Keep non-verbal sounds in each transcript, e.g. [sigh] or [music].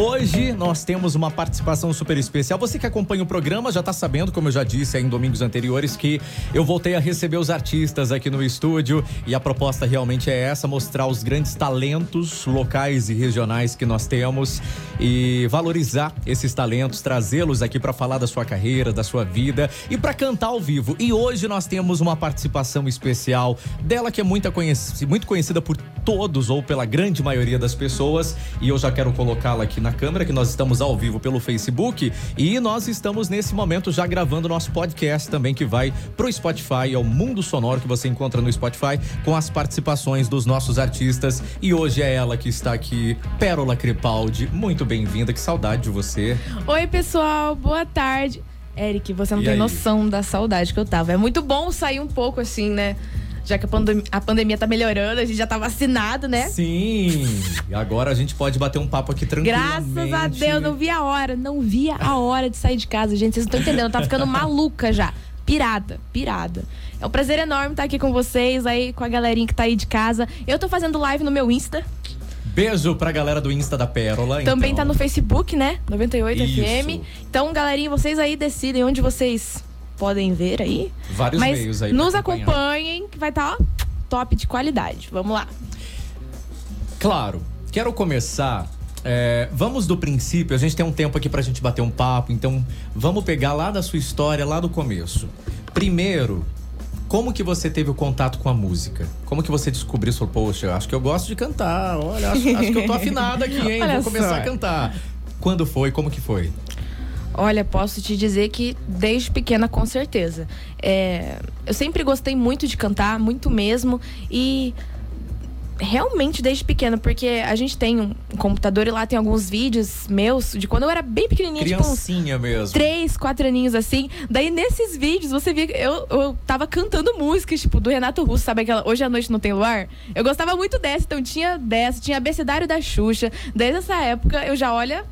Hoje nós temos uma participação super especial. Você que acompanha o programa já está sabendo, como eu já disse em domingos anteriores, que eu voltei a receber os artistas aqui no estúdio e a proposta realmente é essa: mostrar os grandes talentos locais e regionais que nós temos e valorizar esses talentos, trazê-los aqui para falar da sua carreira, da sua vida e para cantar ao vivo. E hoje nós temos uma participação especial dela que é muito conhecida, muito conhecida por todos ou pela grande maioria das pessoas e eu já quero colocá-la aqui na câmera que nós estamos ao vivo pelo Facebook e nós estamos nesse momento já gravando nosso podcast também que vai pro Spotify, é o Mundo Sonoro que você encontra no Spotify com as participações dos nossos artistas e hoje é ela que está aqui, Pérola Crepaldi. Muito bem-vinda, que saudade de você. Oi, pessoal, boa tarde. Eric, você não E tem aí? noção da saudade que eu tava. É muito bom sair um pouco assim, né? Já que a, pandem- a pandemia tá melhorando, a gente já tá vacinado, né? Sim, e agora a gente pode bater um papo aqui tranquilamente. Graças a Deus, não vi a hora, não vi a hora de sair de casa, gente. Vocês não estão entendendo, tava ficando maluca já. Pirada, pirada. É um prazer enorme estar aqui com vocês, aí com a galerinha que tá aí de casa. Eu tô fazendo live no meu Insta, Beijo pra galera do Insta da Pérola. também então. tá no Facebook, né? 98 Isso. FM. Então, galerinha, vocês aí decidem onde vocês podem ver aí. Vários Mas meios aí. nos acompanhem, que vai estar top de qualidade. Vamos lá. Claro, quero começar. é, vamos do princípio, a gente tem um tempo aqui pra gente bater um papo, então vamos pegar lá da sua história, lá do começo. Primeiro, como que você teve o contato com a música? Como que você descobriu, falou, poxa, eu acho que eu gosto de cantar, olha, acho, acho que eu tô [laughs] afinada aqui, hein? Vou começar só. a cantar. Quando foi? Como que foi? Olha, posso te dizer que desde pequena, com certeza. É, eu sempre gostei muito de cantar, muito mesmo. E realmente desde pequena, porque a gente tem um computador e lá tem alguns vídeos meus de quando eu era bem pequenininha, tipo Criancinha mesmo. três, quatro aninhos assim. Daí nesses vídeos você via que eu, eu tava cantando músicas, tipo, do Renato Russo, sabe aquela Hoje à Noite Não Tem Luar? Eu gostava muito dessa, então tinha dessa, tinha Abecedário da Xuxa. Desde essa época eu já, olha,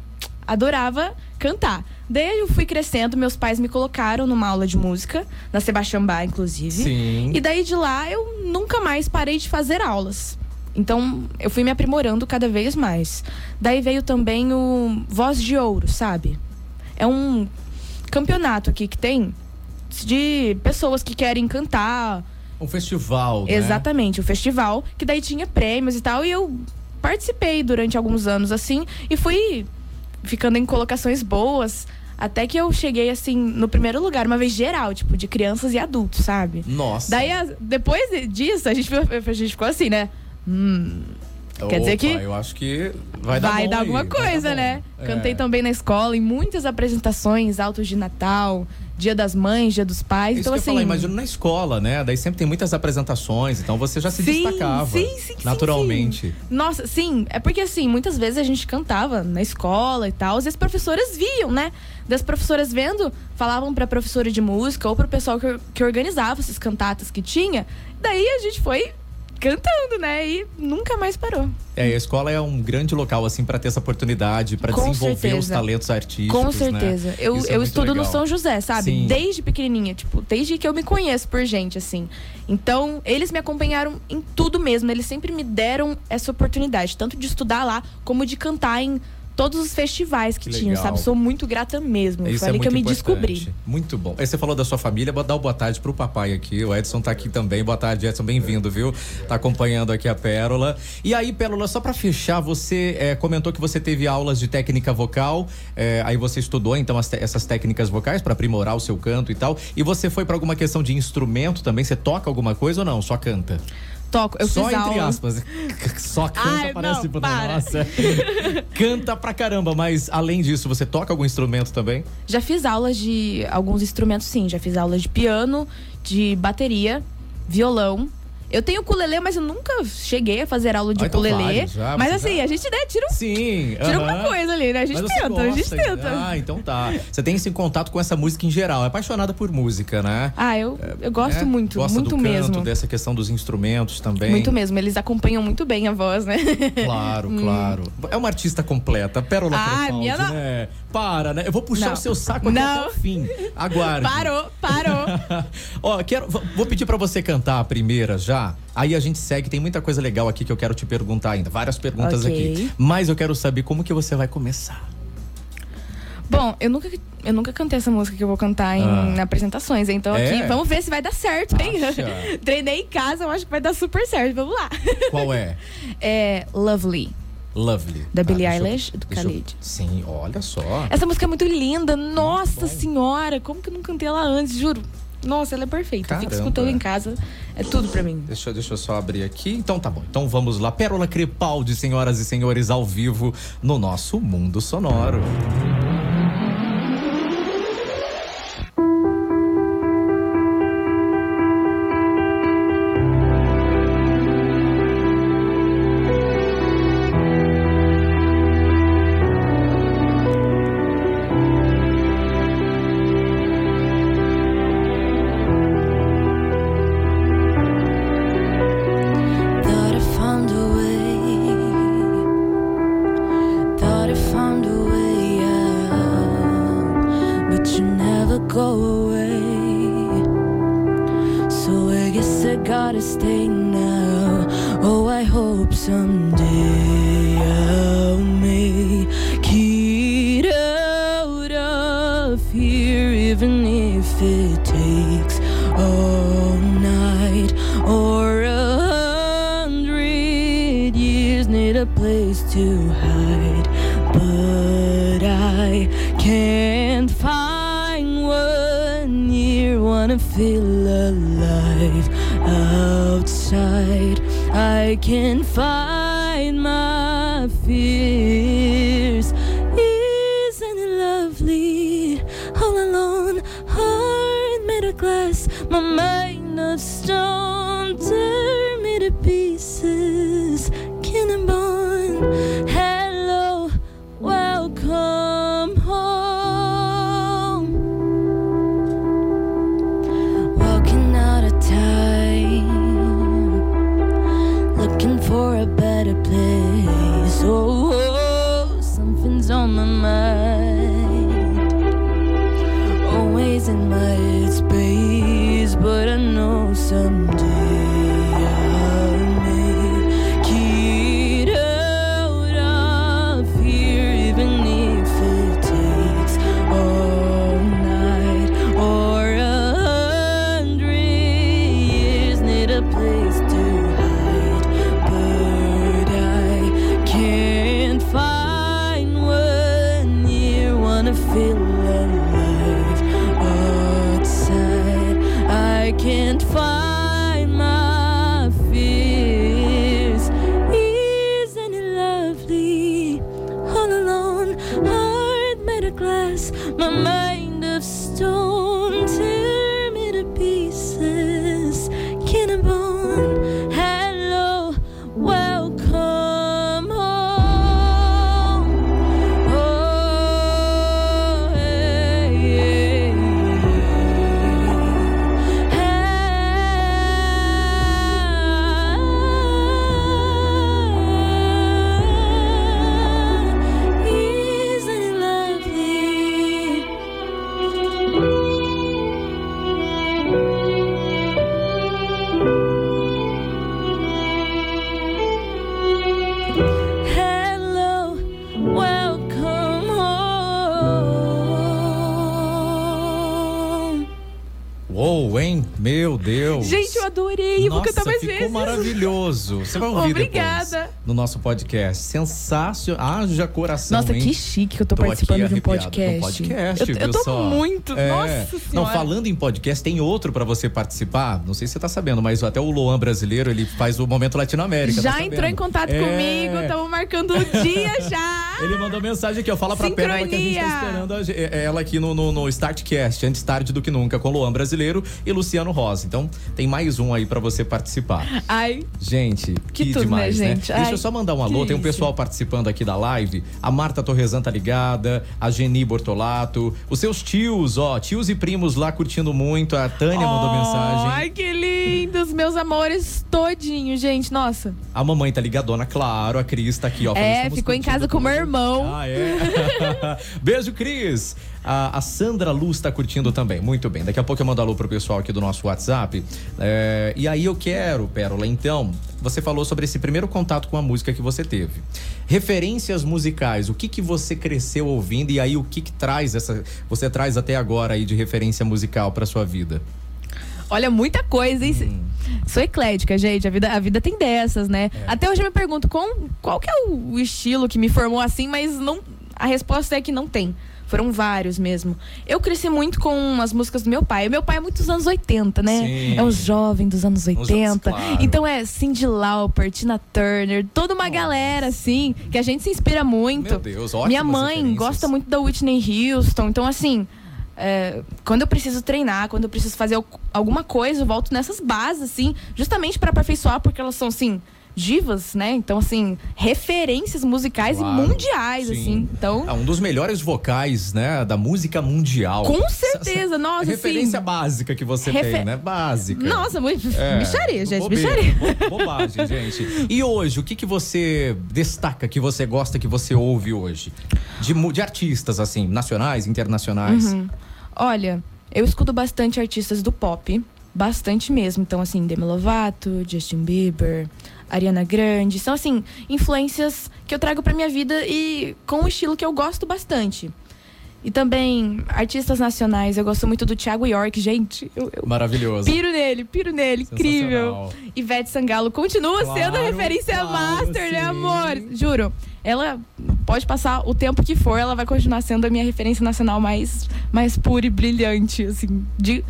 adorava cantar. Daí eu fui crescendo, meus pais me colocaram numa aula de música, na Sebastião Bach, inclusive. Sim. E daí de lá eu nunca mais parei de fazer aulas. Então eu fui me aprimorando cada vez mais. Daí veio também o Voz de Ouro, sabe? É um campeonato aqui que tem de pessoas que querem cantar. Um festival, né? Exatamente, o festival, que daí tinha prêmios e tal. E eu participei durante alguns anos assim e fui ficando em colocações boas. Até que eu cheguei, assim, no primeiro lugar, uma vez geral, tipo, de crianças e adultos, sabe? Nossa. Daí, depois disso, a gente, ficou- a gente ficou assim, né? Hum, quer dizer Opa, que Eu acho que vai dar vai dar aí, alguma vai dar coisa, né? É. Cantei também na escola, em muitas apresentações, altos de Natal, Dia das Mães, Dia dos Pais. Isso então, assim. falar, imagino na escola, né? Daí sempre tem muitas apresentações, então você já se Sim, destacava. sim, sim, sim, naturalmente. Nossa, sim, é porque assim, muitas vezes a gente cantava na escola e tal, e as professoras viam, né? Das professoras vendo, falavam pra professora de música ou pro pessoal que, que organizava essas cantatas que tinha. Daí a gente foi cantando, né? E nunca mais parou. É, a escola é um grande local, assim, para ter essa oportunidade, para desenvolver os certeza. talentos artísticos. Com né? certeza. Eu, Isso é eu estudo no legal. São José, sabe? Sim. Desde pequenininha, tipo, desde que eu me conheço por gente, assim. Então, eles me acompanharam em tudo mesmo. Eles sempre me deram essa oportunidade, tanto de estudar lá, como de cantar em todos os festivais que, Que tinham, sabe? Sou muito grata mesmo. Isso Foi é ali que eu me importante. descobri. Muito bom. Aí você falou da sua família, vou dar uma boa tarde pro papai aqui. O Edson tá aqui também. Boa tarde, Edson. Bem-vindo, viu? Tá acompanhando aqui a Pérola. E aí, Pérola, só pra fechar, você é, comentou que você teve aulas de técnica vocal. é, aí você estudou, então, as essas técnicas vocais pra aprimorar o seu canto e tal. E você foi pra alguma questão de instrumento também? Você toca alguma coisa ou não? Só canta? Toco, eu Só fiz entre aula. aspas. [laughs] Só canta, Ai, parece não, para. nossa. canta pra caramba, mas além disso, você toca algum instrumento também? Já fiz aulas de alguns instrumentos, sim. Já fiz aulas de piano, de bateria, violão. Eu tenho ukulele, mas eu nunca cheguei a fazer aula de Ah, então ukulele. mas assim, já- a gente né, tira, um, Sim. tira aham. alguma coisa ali, né? A gente Mas tenta, a gente gosta, tenta. Ah, então tá. Você tem esse contato com essa música em geral. É apaixonada por música, né? Ah, eu, eu gosto É? muito, Gosta muito do canto, mesmo. dessa questão dos instrumentos também. Muito mesmo. Eles acompanham muito bem a voz, né? Claro, [laughs] claro. É uma artista completa. Pérola Ah, Crepaldi, minha né? Para, né? Eu vou puxar Não. o seu saco aqui Não. até o fim. Aguarde. Parou, parou. [laughs] Ó, quero, vou- pedir pra você cantar a primeira já. Aí a gente segue, tem muita coisa legal aqui que eu quero te perguntar ainda. Várias perguntas Ok. aqui. Mas eu quero saber como que você vai começar. Bom, eu nunca, eu nunca cantei essa música que eu vou cantar em Ah. apresentações. Então É? aqui, vamos ver se vai dar certo, hein? [laughs] Treinei em casa, eu acho que vai dar super certo. Vamos lá. Qual é? [laughs] É Lovely. Lovely. Da Tá, Billie eu- Eilish, do deixa eu- Khalid. Sim, olha só. Essa música é muito linda. Nossa bom. senhora, como que eu não cantei ela antes, juro. Nossa, ela é perfeita. Eu Fico Caramba. escutando em casa. É tudo pra mim. Deixa, eu- deixa eu só abrir aqui. Então tá bom. Então vamos lá. Pérola Crepaldi, senhoras e senhores, ao vivo no nosso Mundo Sonoro. Thought pieces, Você vai ouvir Obrigada. depois no nosso podcast. Sensacional. Haja coração, Nossa, hein? que chique que eu tô, Tô participando de um podcast. Um podcast, eu, viu eu tô só? muito. É. Nossa Não, senhora. falando em podcast, tem outro pra você participar. Não sei se você tá sabendo, mas até o Luan brasileiro, ele faz o Momento Latinoamérica. Já tá entrou em contato É. comigo, estamos marcando o dia já. Ele mandou mensagem aqui, ó. Fala pra Pérola que a gente tá Sincronia. esperando a é- ela aqui no, no, no Startcast, antes tarde do que nunca, com Luan Brasileiro e Luciano Rosa. Então, tem mais um aí pra você participar. Ai, Gente, que, Que tudo, demais, né, né? gente? Deixa eu só mandar um alô. Tem um isso. pessoal participando aqui da live. A Marta Torresan tá ligada, a Geni Bortolato, os seus tios, ó, tios e primos lá curtindo muito. A Tânia mandou Oh, mensagem. Ai, que lindos. os meus amores todinho, gente. Nossa. A mamãe tá ligadona, claro. A Cris tá aqui, ó. É, "Estamos ficou em casa com meu tudo." Irmão. Ah, é? [laughs] Beijo, Cris. A, Sandra Luz tá curtindo também. Muito bem. Daqui a pouco eu mando alô pro pessoal aqui do nosso WhatsApp. É, e aí eu quero, Pérola, então, você falou sobre esse primeiro contato com a música que você teve. Referências musicais, o que que você cresceu ouvindo e aí o que que traz essa, você traz até agora aí de referência musical pra sua vida? Olha, muita coisa, hein? Hum. Sou eclética, gente. A vida, a vida tem dessas, né? É. Até hoje eu me pergunto qual, qual que é o, estilo que me formou assim, mas não, a resposta é que não tem. Foram vários mesmo. Eu cresci muito com as músicas do meu pai. O meu pai é muito dos anos 80, né? Sim. É o jovem dos anos 80. claro. Então é Cindy Lauper, Tina Turner, toda uma Nossa. galera, assim, que a gente se inspira muito. Meu Deus, Minha mãe gosta muito da Whitney Houston. Então, assim, é, quando eu preciso treinar, quando eu preciso fazer al- alguma coisa, eu volto nessas bases, assim, justamente para aperfeiçoar, porque elas são, assim, divas, né? Então, assim, referências musicais Claro, e mundiais, sim. assim. Então, É um dos melhores vocais, né, da música mundial. com certeza, nossa, [laughs] Referência assim. básica que você Refe- tem, né? Básica. Nossa, muito. É, [laughs] Micharia, gente, bobeira, micharia. bo- Bobagem, [laughs] gente. E hoje, o que, que você destaca, que você gosta, que você ouve hoje? De, de artistas, assim, nacionais, internacionais? Uhum. Olha, eu escuto bastante artistas do pop, bastante mesmo. Então, assim, Demi Lovato, Justin Bieber, Ariana Grande. São, assim, influências que eu trago pra minha vida e com um estilo que eu gosto bastante. E também artistas nacionais. Eu gosto muito do Thiago York, gente. Eu, eu Maravilhoso. piro nele, piro nele. Incrível. Ivete Sangalo continua sendo a Claro, referência claro, master, né, sim. amor? Juro. Ela pode passar o tempo que for, ela vai continuar sendo a minha referência nacional mais, mais pura e brilhante, assim. De,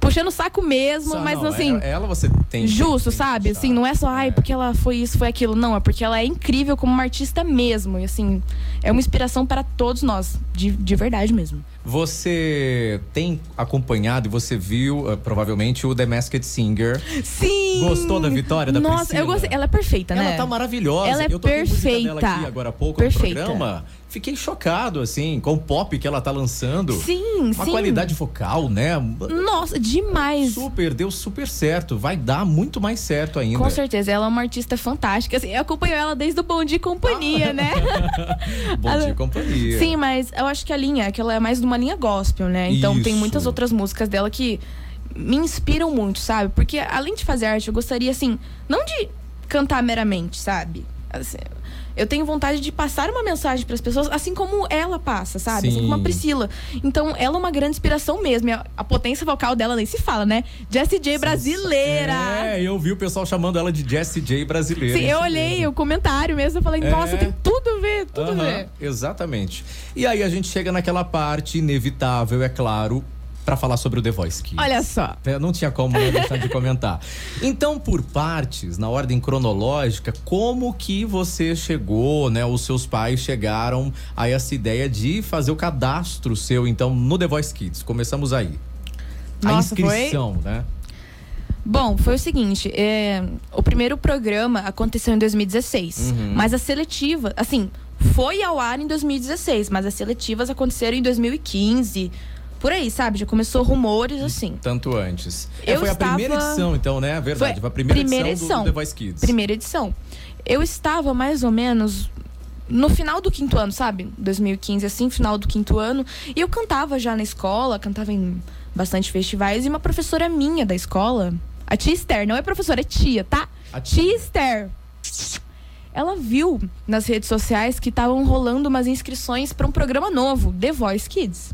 puxando o saco mesmo, Só mas não, assim. Ela você tem. Justo, tem- sabe? Assim, não é só, ai, É. porque ela foi isso, foi aquilo. Não, é porque ela é incrível como uma artista mesmo. E assim, é uma inspiração para todos nós. De, de verdade mesmo. Você tem acompanhado e você viu, eh, provavelmente, o The Masked Singer. Sim! Gostou da vitória da Nossa, Priscila? eu gostei. Ela é perfeita, né? Ela tá maravilhosa. Ela é eu dela perfeita. aqui agora há pouco Perfeita. no programa. Fiquei chocado, assim, com o pop que ela tá lançando. Sim, Uma sim. qualidade vocal, né? Nossa, demais. Super, deu super certo. Vai dar muito mais certo ainda. Com certeza, ela é uma artista fantástica. Assim, eu acompanho ela desde o Bom Dia e Companhia, né? [laughs] Bom dia, companhia. Sim, mas eu acho que a linha, que ela é mais de uma linha gospel, né? Então tem Isso. muitas outras músicas dela que me inspiram muito, sabe? Porque além de fazer arte, eu gostaria, assim, não de cantar meramente, sabe? Assim, eu tenho vontade de passar uma mensagem para as pessoas, assim como ela passa, sabe? Assim como a Sim. Priscila. Então, ela é uma grande inspiração mesmo. A, a potência vocal dela nem se fala, né? Jessie J brasileira. É, eu vi o pessoal chamando ela de Jessie J brasileira. Sim, eu olhei mesmo. o comentário mesmo, eu falei, É. nossa, tem tudo a ver, tudo a Aham, ver. Exatamente. E aí a gente chega naquela parte inevitável, é claro, pra falar sobre o The Voice Kids. Olha só. Não tinha como né, deixar de comentar. [laughs] Então, por partes, na ordem cronológica, como que você chegou, né? Os seus pais chegaram a essa ideia de fazer o cadastro seu, então, no The Voice Kids? Começamos aí. a Nossa, foi- inscrição, né? Bom, foi o seguinte, é, o primeiro programa aconteceu em 2016, Uhum. mas a seletiva, assim, foi ao ar em 2016, mas as seletivas aconteceram em 2015, por aí, sabe? Já começou rumores assim. Tanto antes. É, Eu foi a primeira estava- edição, então, né? Verdade. Foi Foi a primeira, primeira edição, edição. Do, do The Voice Kids. Primeira edição. Eu estava mais ou menos no final do quinto ano, sabe? 2015, assim, final do quinto ano. E eu cantava já na escola, cantava em bastante festivais. E uma professora minha da escola, a tia Esther, não é professora, é tia, tá? A tia. tia Esther. Ela viu nas redes sociais que estavam rolando umas inscrições para um programa novo, The Voice Kids.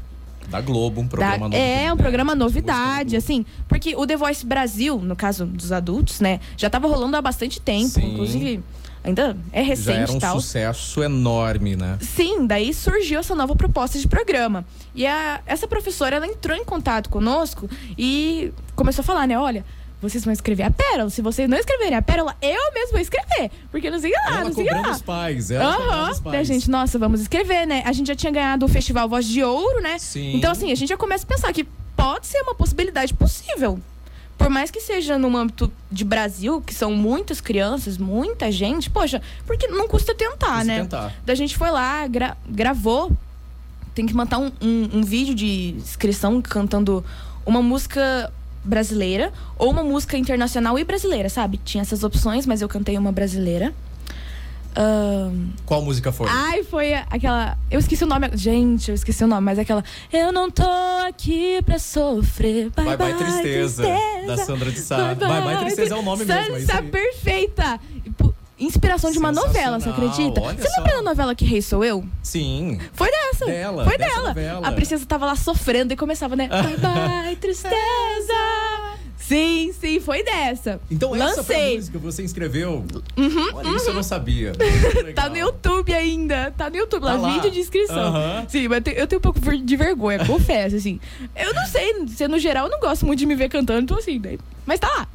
Da Globo, um Da- programa novo. é, um programa novidade, da assim. Porque o The Voice Brasil, no caso dos adultos, né, já tava rolando há bastante tempo. Sim. Inclusive, ainda é Já recente era e um tal. sucesso enorme, né? Sim, daí surgiu essa nova proposta de programa. E a, essa professora, ela entrou em contato conosco e começou a falar, né, olha... Vocês vão escrever a pérola. Se vocês não escreverem a pérola, eu mesmo vou escrever. Porque não sei lá, ela não sei lá. os pais. Ela Aham. os Daí a pais. gente, nossa, vamos escrever, né? A gente já tinha ganhado o Festival Voz de Ouro, né? Sim. Então, assim, a gente já começa a pensar que pode ser uma possibilidade possível. Por mais que seja no âmbito de Brasil, que são muitas crianças, muita gente, poxa, porque não custa tentar, Custa né? tentar. Daí a gente foi lá, gra- gravou. Tem que montar um, um- um vídeo de inscrição cantando uma música brasileira ou uma música internacional e brasileira, sabe? Tinha essas opções, mas eu cantei uma brasileira. Ahn, Qual música foi? Ai, foi aquela. Eu esqueci o nome. Gente, eu esqueci o nome, mas é aquela. Eu não tô aqui pra sofrer. Bye, Bye Bye Tristeza, da Sandra de Sá. Bye Bye Tristeza é o nome mesmo, é isso Sá aí. perfeita. Inspiração de uma novela, você acredita? Você só. lembra da novela Que Rei Sou Eu? Sim. Foi dessa. Dela, Foi dela. novela. A princesa tava lá sofrendo e começava, né? Bye [laughs] bye, tristeza. Sim, sim, foi dessa. Então essa foi a Lancei. música que você inscreveu? Olha, isso eu não sabia. [laughs] Tá no. YouTube ainda. Tá no YouTube, Tá lá, lá. vídeo de inscrição. Aham. Sim, mas eu tenho- um pouco de vergonha, confesso, assim. Eu não sei, se no geral eu não gosto muito de me ver cantando, então assim, daí- mas tá lá.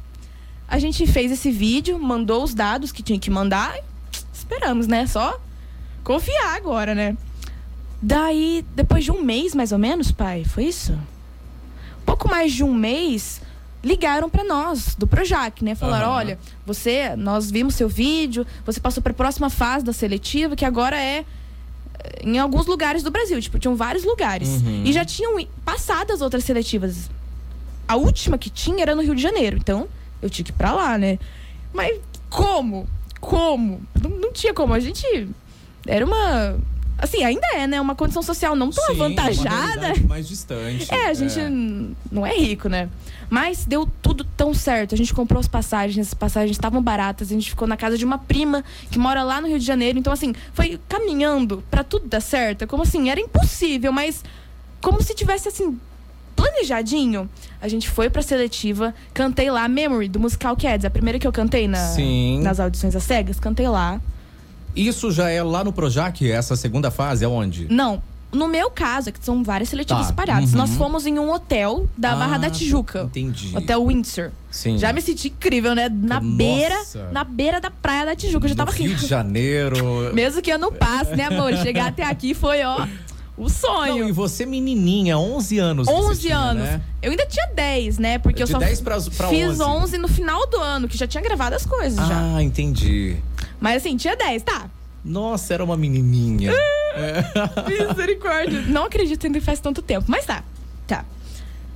A gente fez esse vídeo, mandou os dados que tinha que mandar. Esperamos, né? Só confiar agora, né? Daí, depois de um mês, mais ou menos, pai, foi isso? Pouco mais de um mês, ligaram pra nós, do Projac, né? Falaram, Aham. olha, você, nós vimos seu vídeo, você passou pra próxima fase da seletiva, que agora é eh, em alguns lugares do Brasil. Tipo, tinham vários lugares. Uhum. E já tinham passado as outras seletivas. A última que tinha era no Rio de Janeiro. Então, eu tinha que ir pra lá, né? Mas como? Como? Não, não tinha como. A gente. Era uma. Assim, ainda é, né? Uma condição social não tão Sim, avantajada. mais distante. É, a gente n- não é rico, né? Mas deu tudo tão certo. A gente comprou as passagens, as passagens estavam baratas. A gente ficou na casa de uma prima que mora lá no Rio de Janeiro. Então, assim, foi caminhando pra tudo dar certo. É Como assim, era impossível, mas como se tivesse, assim, planejadinho. A gente foi pra seletiva, cantei lá Memory, do musical Cats. A primeira que eu cantei na, Sim. nas audições às cegas, cantei lá. Isso já é lá no Projac, essa segunda fase, é onde? Não. No meu caso, é que são várias seletivas Tá. espalhadas. Uhum. Nós fomos em um hotel da Barra Ah, da Tijuca. Entendi. Hotel Windsor. Sim. Já me senti incrível, né? Na Nossa. beira, na beira da praia da Tijuca. Eu já No tava assim. Rio de Janeiro. [laughs] Mesmo que eu não passe, né, amor? Chegar até aqui foi, ó, o Não, sonho. e você menininha, 11 anos. você 11 tinha, anos. Né? Eu ainda tinha 10, né? Porque eu De só 10 pra, pra fiz 11. 11 no final do ano, que já tinha gravado as coisas já. Ah, entendi. Mas assim, tinha 10, tá? Nossa, era uma menininha. [laughs] Misericórdia. Não acredito ainda que faz tanto tempo, mas tá. Tá.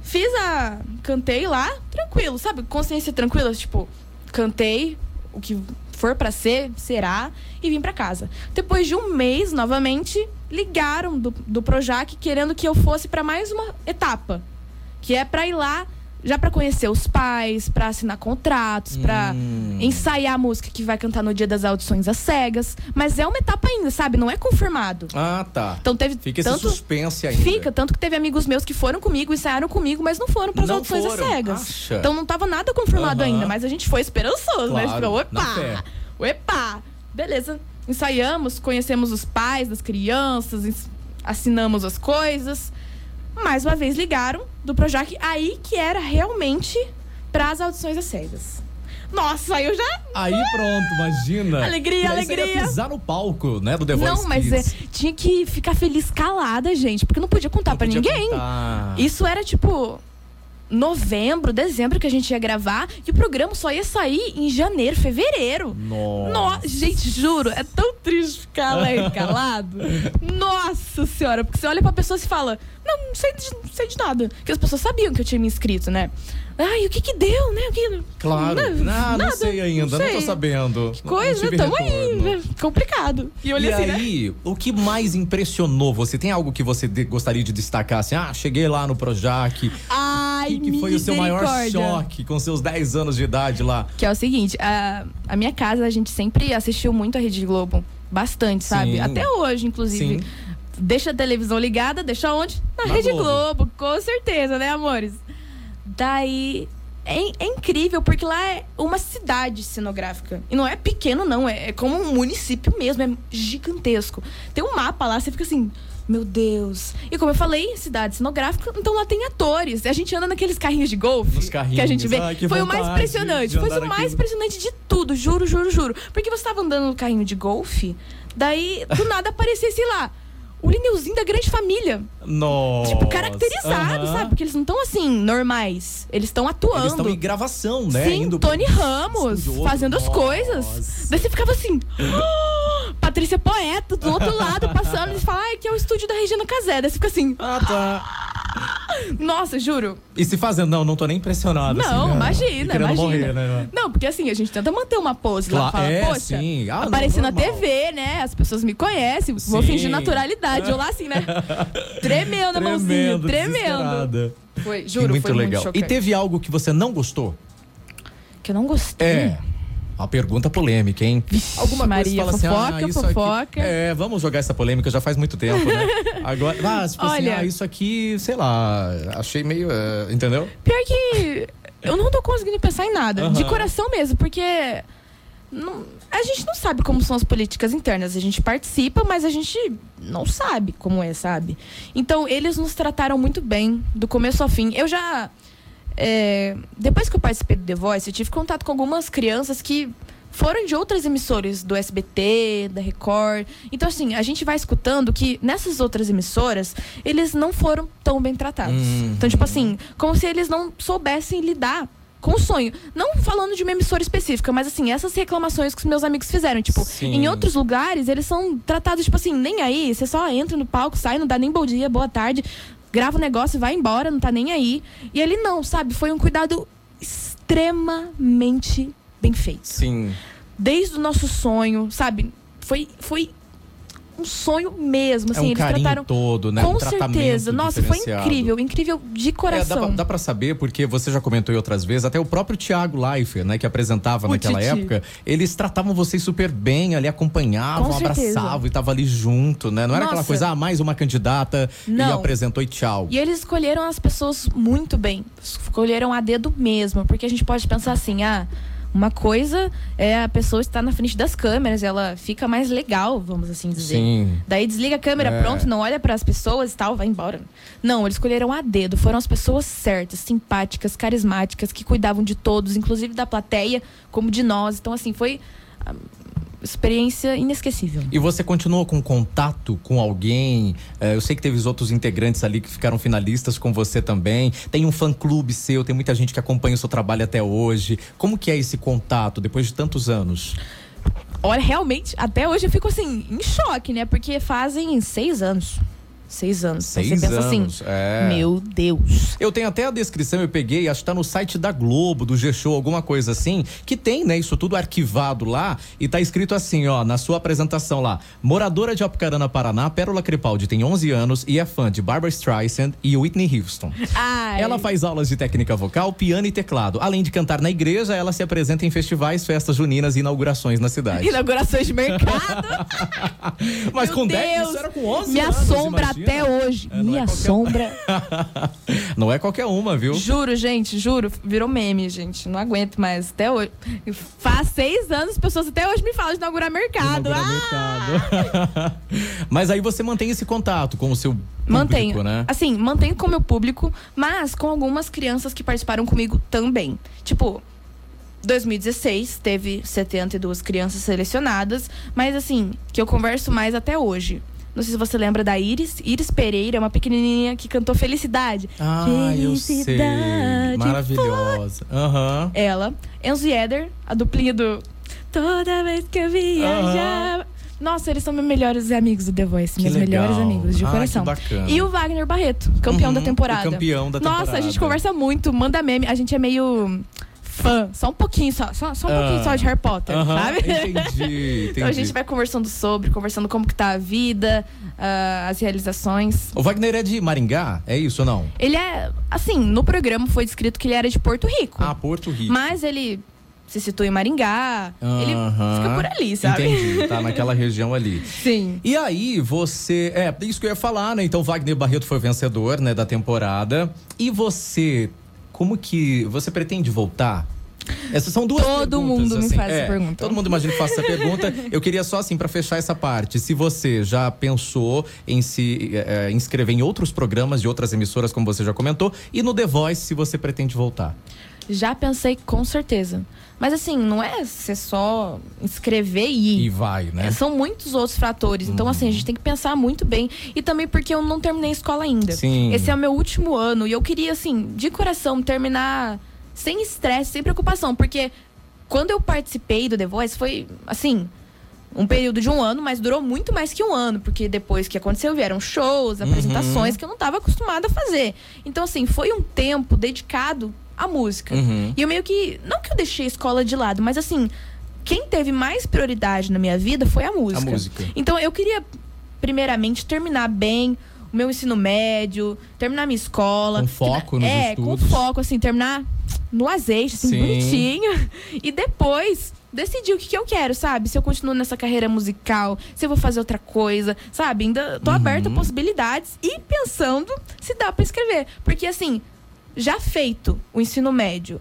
Fiz a. Cantei lá, tranquilo, sabe? Consciência tranquila, tipo, cantei o que for pra ser, será, e vim pra casa. Depois de um mês, novamente, ligaram do, do Projac querendo que eu fosse pra mais uma etapa. Que é pra ir lá, já pra conhecer os pais, pra assinar contratos, pra Hum. ensaiar a música que vai cantar no dia das audições às cegas. Mas é uma etapa ainda, sabe? Não é confirmado. Ah, tá. Então teve Fica esse tanto suspense ainda. Fica, tanto que teve amigos meus que foram comigo, ensaiaram comigo, mas não foram para as audições às foram, cegas. acha? Então não tava nada confirmado ainda, mas a gente foi esperançoso, né? Claro, Tipo, na fé. opa! Opa! Beleza. Ensaiamos, conhecemos os pais das crianças, assinamos as coisas. Mais uma vez ligaram do Projac, aí que era realmente para as audições às cegas. Nossa, aí eu já Aí pronto, imagina. Alegria, E aí você ia alegria. pisar no palco, né, do The Voice Não, mas é, tinha que ficar feliz calada, gente, porque não podia contar podia ninguém. contar. Isso era tipo novembro, dezembro que a gente ia gravar e o programa só ia sair em janeiro, fevereiro. Nossa. Nossa, gente, juro, é tão triste ficar lá calado. [laughs] Nossa senhora, porque você olha pra pessoa e fala: Não, não sei, de, não sei de nada. Porque as pessoas sabiam que eu tinha me inscrito, né? Ai, o que que deu, né? O que... Claro. Não, Não, não nada, sei ainda, não, sei. tô sabendo. Que Não coisa, tamo aí, né? complicado. E olhei E assim, né? aí, o que mais impressionou você? Tem algo que você de- gostaria de destacar? Assim, ah, cheguei lá no Projac. Ai, O que, que foi o seu maior choque com seus 10 anos de idade lá? Que é o seguinte, a, a minha casa, a gente sempre assistiu muito a Rede Globo. Bastante, sabe? Sim. Até hoje, inclusive. Sim. Deixa a televisão ligada, deixa onde? Na, Na Rede Globo. Globo. com certeza, né, amores? Daí. É, é incrível, porque lá é uma cidade cenográfica. E não é pequeno, não. É, é como um município mesmo. É gigantesco. Tem um mapa lá, você fica assim. Meu Deus. E como eu falei, cidade cenográfica, então lá tem atores. A gente anda naqueles carrinhos de golfe que a gente vê. Ai, foi o mais impressionante. Foi o mais impressionante de tudo, juro, juro, juro. Porque você tava andando no carrinho de golfe, daí do nada aparecia, sei lá, o Lineuzinho da grande família. Nossa. Tipo, caracterizado, Aham. sabe? Porque eles não estão assim, normais. Eles estão atuando. Eles estão em gravação, né? Sim, Indo Tony Ramos fazendo as coisas. Daí você ficava assim. [gasps] "Ah!" Patrícia Poeta do outro lado passando e fala, ai, que é o estúdio da Regina Casé. Daí você fica assim. Ah, tá. [laughs] Nossa, juro. E se fazendo, não, não tô nem impressionado. Não, assim, né? imagina, E imagina. Morrer, né? Não, porque assim, a gente tenta manter uma pose lá. Claro, Fala, é, poxa, sim. Ah, não, apareci na normal. TV, né? As pessoas me conhecem, vou Sim. fingir naturalidade. Eu lá assim, né? [laughs] Tremendo a mãozinha, tremendo. Foi, juro, muito foi legal. muito e chocante. teve algo que você não gostou? Que eu não gostei. É. Uma pergunta polêmica, hein? Alguma Maria, coisa fala fofoca, assim, ah, isso fofoca. Aqui... É, vamos jogar essa polêmica já faz muito tempo, né? [laughs] Agora, ah, tipo assim, Olha- ah, isso aqui, sei lá, achei meio, é, entendeu? Pior que eu não tô conseguindo pensar em nada. Aham. De coração mesmo, porque não- a gente não sabe como são as políticas internas. A gente participa, mas a gente não sabe como é, sabe? Então, eles nos trataram muito bem, do começo ao fim. Eu já. É, depois que eu participei do The Voice, eu tive contato com algumas crianças que foram de outras emissoras, do SBT, da Record. Então, assim, a gente vai escutando que nessas outras emissoras, eles não foram tão bem tratados. Uhum. Então, tipo assim, como se eles não soubessem lidar com o sonho. Não falando de uma emissora específica, mas assim, essas reclamações que os meus amigos fizeram. Tipo, Sim. em outros lugares, eles são tratados, tipo assim, nem aí. Você só entra no palco, sai, não dá nem bom dia, boa tarde, grava o negócio e vai embora, não tá nem aí. E ele não, sabe? Foi um cuidado extremamente bem feito. Sim. Desde o nosso sonho, sabe? Foi, foi um sonho mesmo. é Assim, um eles carinho trataram. todo, né? Com um tratamento certeza. Nossa, foi incrível, incrível de É, dá, coração. pra, dá pra saber, porque você já comentou outras vezes, até o próprio Thiago Leifert, né, que apresentava O naquela Titi. época, eles tratavam vocês super bem, ali acompanhavam, abraçavam e tava ali junto, né? Não era aquela coisa, ah, mais uma candidata e Não. apresentou e tchau. E eles escolheram as pessoas muito bem. Escolheram a dedo mesmo. Porque a gente pode pensar assim, ah, uma coisa é a pessoa estar na frente das câmeras, ela fica mais legal, vamos assim dizer. Sim. Daí desliga a câmera, É. pronto, não olha para as pessoas e tal, vai embora. Não, eles escolheram a dedo. Foram as pessoas certas, simpáticas, carismáticas, que cuidavam de todos, inclusive da plateia, como de nós. Então, assim, foi experiência inesquecível. E você continuou com contato com alguém? É, eu sei que teve os outros integrantes ali que ficaram finalistas com você também. Tem um fã-clube seu, tem muita gente que acompanha o seu trabalho até hoje. Como que é esse contato depois de tantos anos? Olha, realmente, até hoje eu fico assim, em choque, né? Porque fazem seis anos. Seis anos. Aí Seis você pensa anos, assim, é. meu Deus. Eu tenho até a descrição, eu peguei, acho que tá no site da Globo, do G-Show, alguma coisa assim, que tem, né, isso tudo arquivado lá e tá escrito assim, ó, na sua apresentação lá. Moradora de Apucarana, Paraná, Pérola Crepaldi tem 11 anos e é fã de Barbara Streisand e Whitney Houston. Ai. Ela faz aulas de técnica vocal, piano e teclado. Além de cantar na igreja, ela se apresenta em festivais, festas juninas e inaugurações na cidade. Inaugurações de mercado. [laughs] Mas Meu com 10, Deus, isso era com 11 Me anos, assombra imagina. Até hoje. É, é qualquer- assombra. [laughs] Não é qualquer uma, viu? Juro, gente, juro. Virou meme, gente. Não aguento mais. Até hoje. Faz seis anos, as pessoas até hoje me falam de inaugurar mercado. Inaugurar Ah! mercado. [laughs] Mas aí você mantém esse contato com o seu público, Mantenho. né? Assim, mantenho com o meu público, mas com algumas crianças que participaram comigo também. Tipo, 2016 teve 72 crianças selecionadas, mas assim, que eu converso mais até hoje. Não sei se você lembra da Iris. Iris Pereira é uma pequenininha que cantou Felicidade. Ah, eu sei. Felicidade Maravilhosa. Aham. ela, Enzo Yeder, a duplinha do Toda vez que eu viajava. Nossa, eles são meus melhores amigos do The Voice, Que meus legal. melhores amigos, de Ah, coração. E o Wagner Barreto, campeão Uhum, da temporada. o campeão da Nossa, a temporada. gente conversa muito, manda meme, a gente é meio fã, só um pouquinho só, só, só um Ah. pouquinho só de Harry Potter, Aham, sabe? [laughs] Entendi, entendi. [laughs] Então a gente vai conversando sobre, conversando como que tá a vida, ah, as realizações. O Wagner é de Maringá? É isso ou não? Ele é, assim, no programa foi descrito que ele era de Porto Rico. Ah, Porto Rico. Mas ele se situa em Maringá. Ele Aham. fica por ali, sabe? Entendi, tá [laughs] naquela região ali. Sim. E aí, você. É, isso que eu ia falar, né? Então, Wagner Barreto foi vencedor, né, da temporada. E você, como que. Você pretende voltar? Essas são duas Todo perguntas, mundo me assim. faz essa É, pergunta. Todo mundo imagina que faça essa pergunta. Eu queria só, assim, pra fechar essa parte. Se você já pensou em se eh, eh, inscrever em outros programas de outras emissoras, como você já comentou, e no The Voice, se você pretende voltar. Já pensei com certeza. Mas assim, não é ser só inscrever e ir. E vai, né? É, são muitos outros fatores. Então, assim, a gente tem que pensar muito bem. E também porque eu não terminei a escola ainda. Sim. Esse é o meu último ano. E eu queria, assim, de coração, terminar sem estresse, sem preocupação. Porque quando eu participei do The Voice, foi, assim, um período de um ano, mas durou muito mais que um ano, porque depois que aconteceu vieram shows, Uhum. apresentações que eu não estava acostumada a fazer. Então, assim, foi um tempo dedicado à música. Uhum. E eu meio que. Não que eu deixei a escola de lado, mas assim, quem teve mais prioridade na minha vida foi a música. A música. Então eu queria, primeiramente, terminar bem o meu ensino médio, terminar minha escola. Com foco nos É, estudos. com foco, assim, terminar no azeite, assim, Sim. bonitinho. E depois decidir o que, que eu quero, sabe? Se eu continuo nessa carreira musical, se eu vou fazer outra coisa, sabe? Ainda tô Uhum. aberta a possibilidades e pensando se dá pra escrever. Porque, assim, já feito o ensino médio,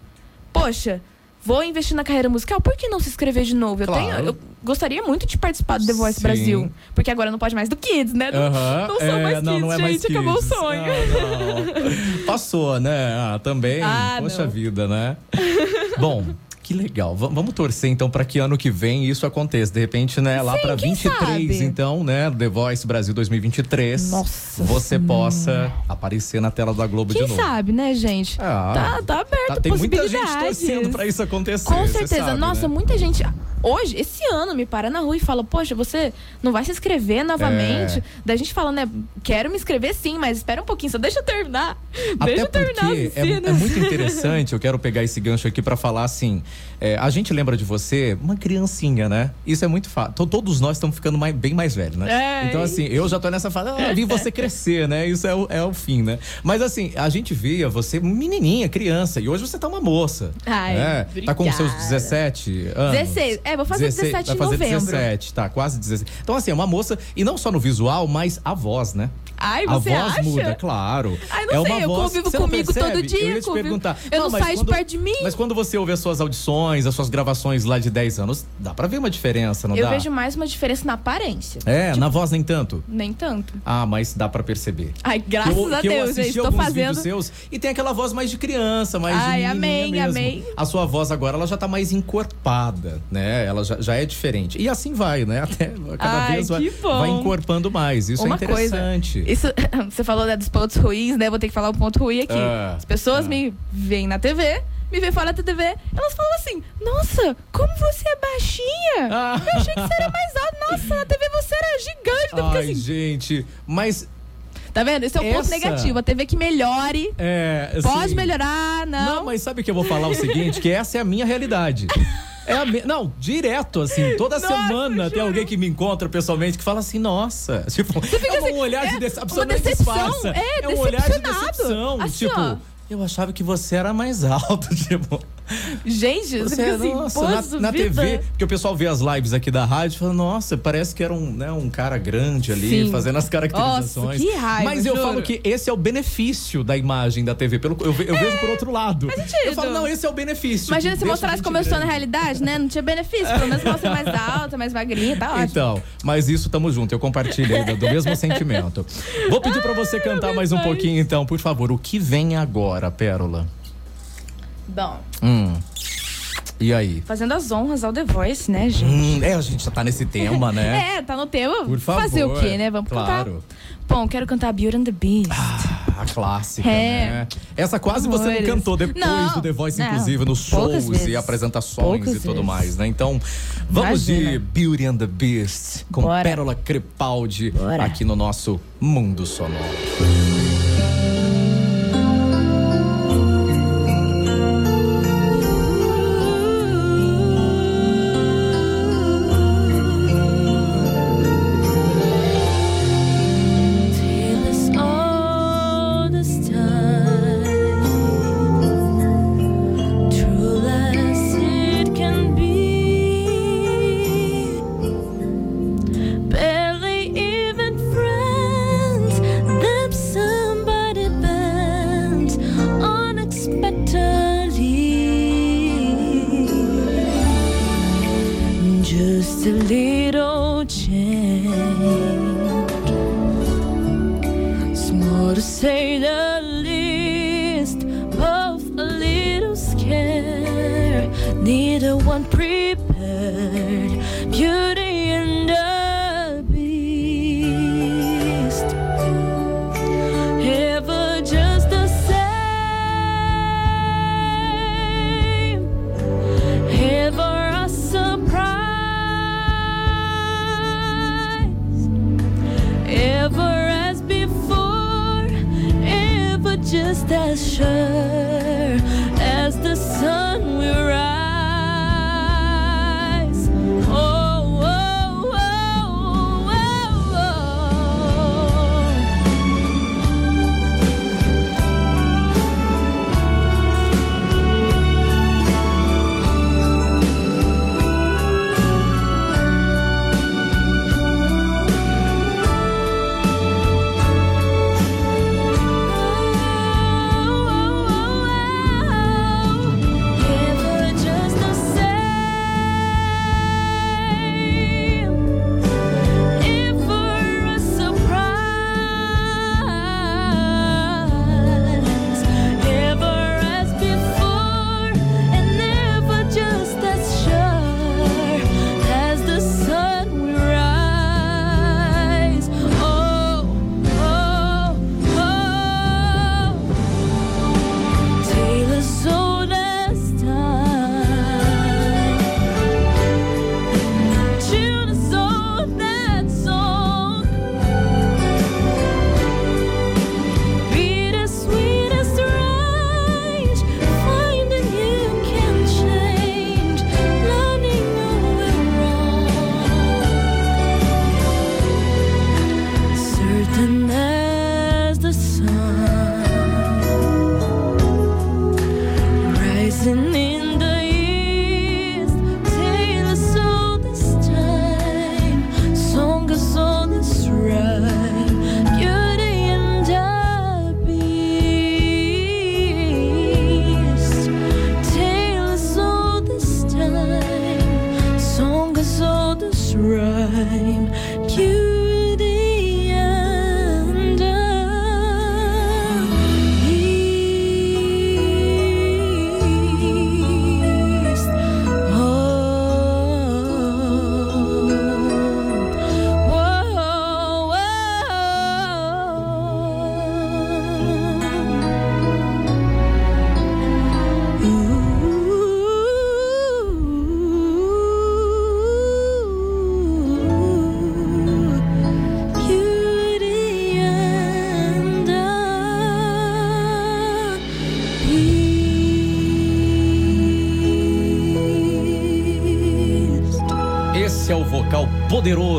poxa, vou investir na carreira musical, por que não se inscrever de novo? Eu, Claro. tenho, eu gostaria muito de participar do The Voice Sim. Brasil. Porque agora não pode mais do Kids, né? Não, não sou é, mais não, Kids, não é mais gente, acabou o Kids. sonho. Não. Passou, né? Ah, também. Ah, Poxa não. vida, né? [laughs] Bom. Que legal. V- vamos torcer então para que ano que vem isso aconteça. De repente, né, lá para quem 23, sabe? então, né, The Voice Brasil 2023. Nossa Você possa aparecer na tela da Globo Quem de novo. sabe, né, gente? Ah, tá, tá aberto Tá, tem muita gente torcendo pra isso acontecer. Com certeza. sabe, Nossa, né? muita gente. Hoje, esse ano, me para na rua e fala: Poxa, você não vai se inscrever novamente? É. Daí a gente fala, né? Quero me inscrever sim, mas espera um pouquinho, só deixa eu terminar. Até deixa eu terminar é, é muito interessante, eu quero pegar esse gancho aqui pra falar assim. é, a gente lembra de você uma criancinha, né? Isso é muito fácil. Todos nós estamos ficando mais- bem mais velhos, né? É. Então, assim, eu já tô nessa fase, ah, vi você [laughs] crescer, né? Isso é o, é o fim, né? Mas assim, a gente via você menininha, criança, e hoje você tá uma moça. Ai, né? Tá com seus obrigada. 17 anos. 16. É, vou fazer 17 vai em fazer novembro. 17, tá, quase 17. Então, assim, é uma moça, e não só no visual, mas a voz, né? Ai, a você voz acha? muda, claro. Ai, não é sei, uma eu voz, convivo não comigo todo dia, Eu ia te perguntar. eu não mas saio de quando- perto de mim. Mas quando você ouve as suas audições, as suas gravações lá de 10 anos, dá pra ver uma diferença, não Eu dá? vejo mais uma diferença na aparência. É, na voz nem tanto. Nem tanto. Ah, mas dá pra perceber. Ai, graças eu, a eu Deus, gente. Tô alguns fazendo. seus e tem aquela voz mais de criança, mais Ai, de amém, mesmo. amém. A sua voz agora ela já tá mais encorpada, né? Ela já, já é diferente. E assim vai, né? [laughs] Até cada Ai, vez vai, vai encorpando mais. Isso Uma é coisa. Isso, [laughs] você falou né, dos pontos ruins, né? Vou ter que falar um ponto ruim aqui. Ah, As pessoas ah. me veem na TV, me veem fora da TV, elas falam assim: Nossa, como você é baixinha! Ah. Eu achei que você era mais alto. Nossa, na TV você era gigante. Fico Ai, assim, gente, mas tá vendo? Esse é um ponto essa- negativo. A TV que melhore. é. Pode assim, melhorar, não. Não, mas sabe que eu vou falar o seguinte, que essa é a minha realidade. [laughs] É a me... Não, direto, assim, toda Nossa, semana tem alguém que me encontra pessoalmente que fala assim, nossa. [laughs] Tipo, é um assim, olhar de é decepção. uma não é decepção, disfarça, é, um olhar de decepção. Assim, tipo, ó. eu achava que você era mais [laughs] alto, tipo. Gente, você, fica assim, nossa, na, na. TV, porque o pessoal vê as lives aqui da rádio e fala, nossa, parece que era um, né, um cara grande ali, Sim. fazendo as caracterizações. Nossa, que raiva, Mas eu juro. falo que esse é o benefício da imagem da TV. Pelo, eu, eu vejo por outro lado. É, sentido. Eu falo, não, esse é o benefício. Imagina se mostrasse como eu sou na realidade, né? Não tinha benefício. Pelo menos mostra mais alta, mais magrinha, tá ótimo. Então, mas isso tamo junto, eu compartilho aí do, do mesmo sentimento. Vou pedir pra você cantar mais um pouquinho então, por favor. O que vem agora, Pérola? Bom, Hum. E aí? fazendo as honras ao The Voice, né, gente? Hum, é, a gente já tá nesse tema, né? [laughs] É, tá no tema. Por favor. Fazer o quê, né? Vamos claro. cantar. Bom, quero cantar Beauty and the Beast. A clássica, É. né? Essa quase você não Amores. cantou depois Não, do The Voice, inclusive, nos shows e apresentações Poucas e tudo vezes. mais, né? Então, vamos de Imagina. Beauty and the Beast com Bora. Pérola Crepaldi Bora. aqui no nosso Mundo Sonoro.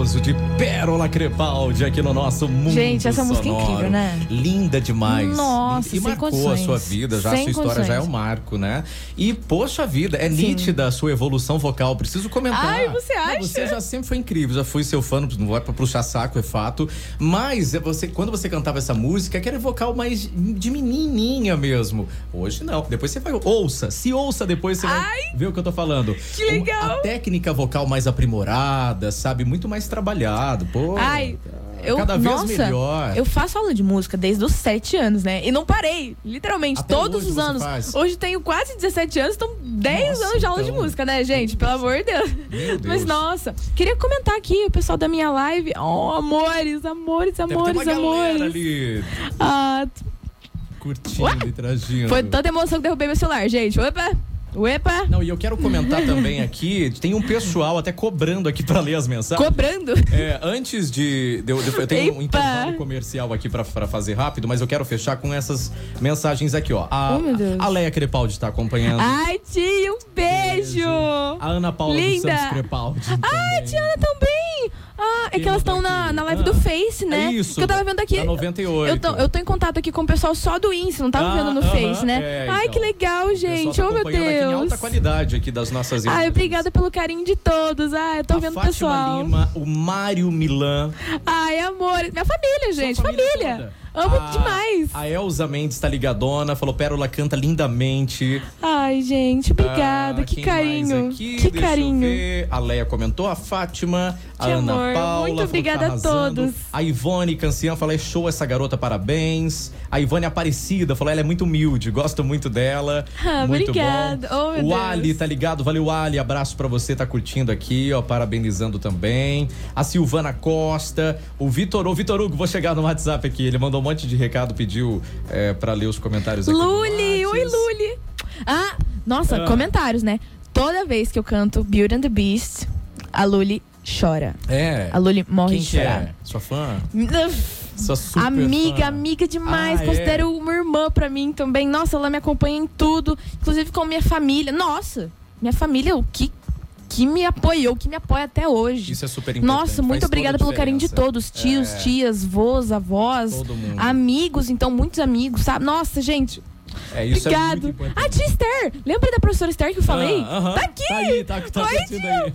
Poderoso de Pérola Crepaldi aqui no nosso mundo Gente, essa música é sonoro. incrível, né? Linda demais. Nossa, e marcou condições. a sua vida, já a Sem sua história já é um condições. marco, né? E poxa vida, é nítida a sua evolução vocal. Preciso comentar. Ai, você acha? Você já sempre foi incrível, já fui seu fã, não vai pra puxar saco, é fato. Mas é você, quando você cantava essa música, aquele vocal mais de menininha mesmo. Hoje não. Depois você vai ouça, se ouça depois você Ai, vai ver o que eu tô falando. que legal. A técnica vocal mais aprimorada, sabe? Muito mais trabalhado. Pô, Ai, eu, cada vez nossa, melhor. eu faço aula de música desde os 7 anos, né? E não parei, literalmente, Até todos os anos. faz? Hoje tenho quase 17 anos, então 10 Nossa, anos de aula de então. música, né, gente? Pelo amor de Deus. Deus. Mas nossa, queria comentar aqui o pessoal da minha live. Oh, amores, amores, amores, amores. ali Ah, curtindo Ué? e foi tanta emoção que derrubei meu celular, gente. Opa! Opa! Não, e eu quero comentar [laughs] também aqui, tem um pessoal até cobrando aqui pra ler as mensagens. Cobrando. É, antes de, de, eu- de- Eu tenho um Epa! intervalo comercial aqui pra, pra fazer rápido, mas eu quero fechar com essas mensagens aqui, ó. A, Oh, a Leia Crepaldi tá acompanhando. Ai, tia, um beijo! A Ana Paula Linda. dos Santos Crepaldi. Ai, também. Tiana também! Ah, é que elas estão na, na live Ah, do Face, né? é isso, Que eu tava vendo aqui. da 98. Eu tô, eu tô em contato aqui com o pessoal só do Insta, não tava Ah, vendo no aham, Face, né? é, Ai, então. que legal, gente. tá oh, meu acompanhando aqui em alta Deus. qualidade aqui das nossas Ai, obrigada pelo carinho de todos. Ai, eu tô a vendo o pessoal. Lima, o Mário Milan. Ai, amor. Minha família, gente. Sua Família. família. Amo A- demais. A Elza Mendes tá ligadona, falou Pérola canta lindamente. Ai, gente, obrigada. Ah, que carinho. Que Deixa carinho. A Leia comentou, a Fátima, a Que Ana amor. Paula. Muito que obrigada tá a todos. A Ivone Cancian falou: é show essa garota, parabéns. A Ivone Aparecida falou: ela é muito humilde, gosto muito dela. [laughs] Ah, muito obrigada. bom. Oh, meu o Deus. Ali tá ligado, valeu, Ali. Abraço pra você, tá curtindo aqui, ó, parabenizando também. A Silvana Costa, o Vitor, o Vitor Hugo, vou chegar no WhatsApp aqui. Ele mandou um monte de recado, pediu é, pra ler os comentários aqui. Luli, oi. Luli. Ah, nossa, Ah. comentários, né? Toda vez que eu canto Beauty and the Beast, a Luli chora. É. A Luli morre Quem de que chorar. é? Sua fã? Sua super amiga, fã. amiga demais. Ah, é? Considero uma irmã pra mim também. Nossa, ela me acompanha em tudo, inclusive com minha família. Nossa, minha família, o que que me apoiou, que me apoia até hoje. Isso é super importante. Nossa, muito faz obrigada pelo carinho de todos, tios, É. tias, vós, avós, Todo mundo. amigos, então muitos amigos, sabe? Nossa, gente, É, isso é obrigado. muito importante. a tia Esther, lembra da professora Esther que eu falei? Ah, aham. Tá aqui. Tá aí, tá, tá Oi, tia. aí.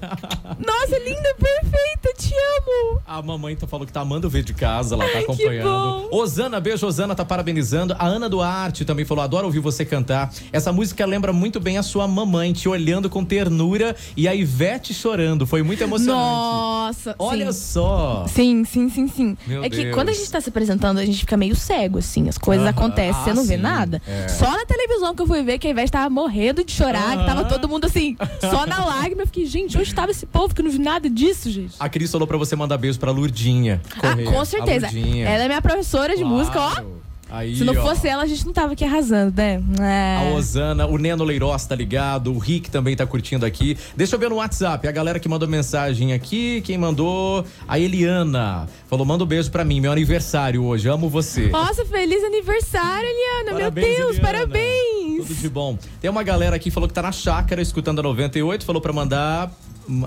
Nossa, linda, perfeita, te amo. A mamãe tá falou que tá amando ver de casa, ela tá que acompanhando. Osana, beijo, Osana, tá parabenizando. A Ana Duarte também falou: adoro ouvir você cantar. Essa música lembra muito bem a sua mamãe, te olhando com ternura e a Ivete chorando. Foi muito emocionante. Nossa, Olha sim. só. Sim, sim, sim, sim. Meu é que Deus. quando a gente tá se apresentando, a gente fica meio cego, assim. As coisas Aham. acontecem, Ah, você não vê sim. nada. É. Só na televisão que eu fui ver que a Ivete tava morrendo de chorar, que tava todo mundo assim, só na lágrima. Eu fiquei, gente, onde tava esse povo que eu não vi nada disso, gente? A Cris falou pra você mandar beijo pra Lurdinha. Ah, Correia. com certeza. Ela é minha professora de Claro. música, ó. Aí, Se não ó. fosse ela, a gente não tava aqui arrasando, né? A É. Osana, o Neno Leiroz tá ligado, o Rick também tá curtindo aqui. Deixa eu ver no WhatsApp, a galera que mandou mensagem aqui, quem mandou? A Eliana. Falou, manda um beijo pra mim, meu aniversário hoje, amo você. Nossa, feliz aniversário, Eliana. Parabéns, Meu Deus, Eliana. parabéns. Tudo de bom. Tem uma galera aqui que falou que tá na chácara escutando a 98, falou pra mandar.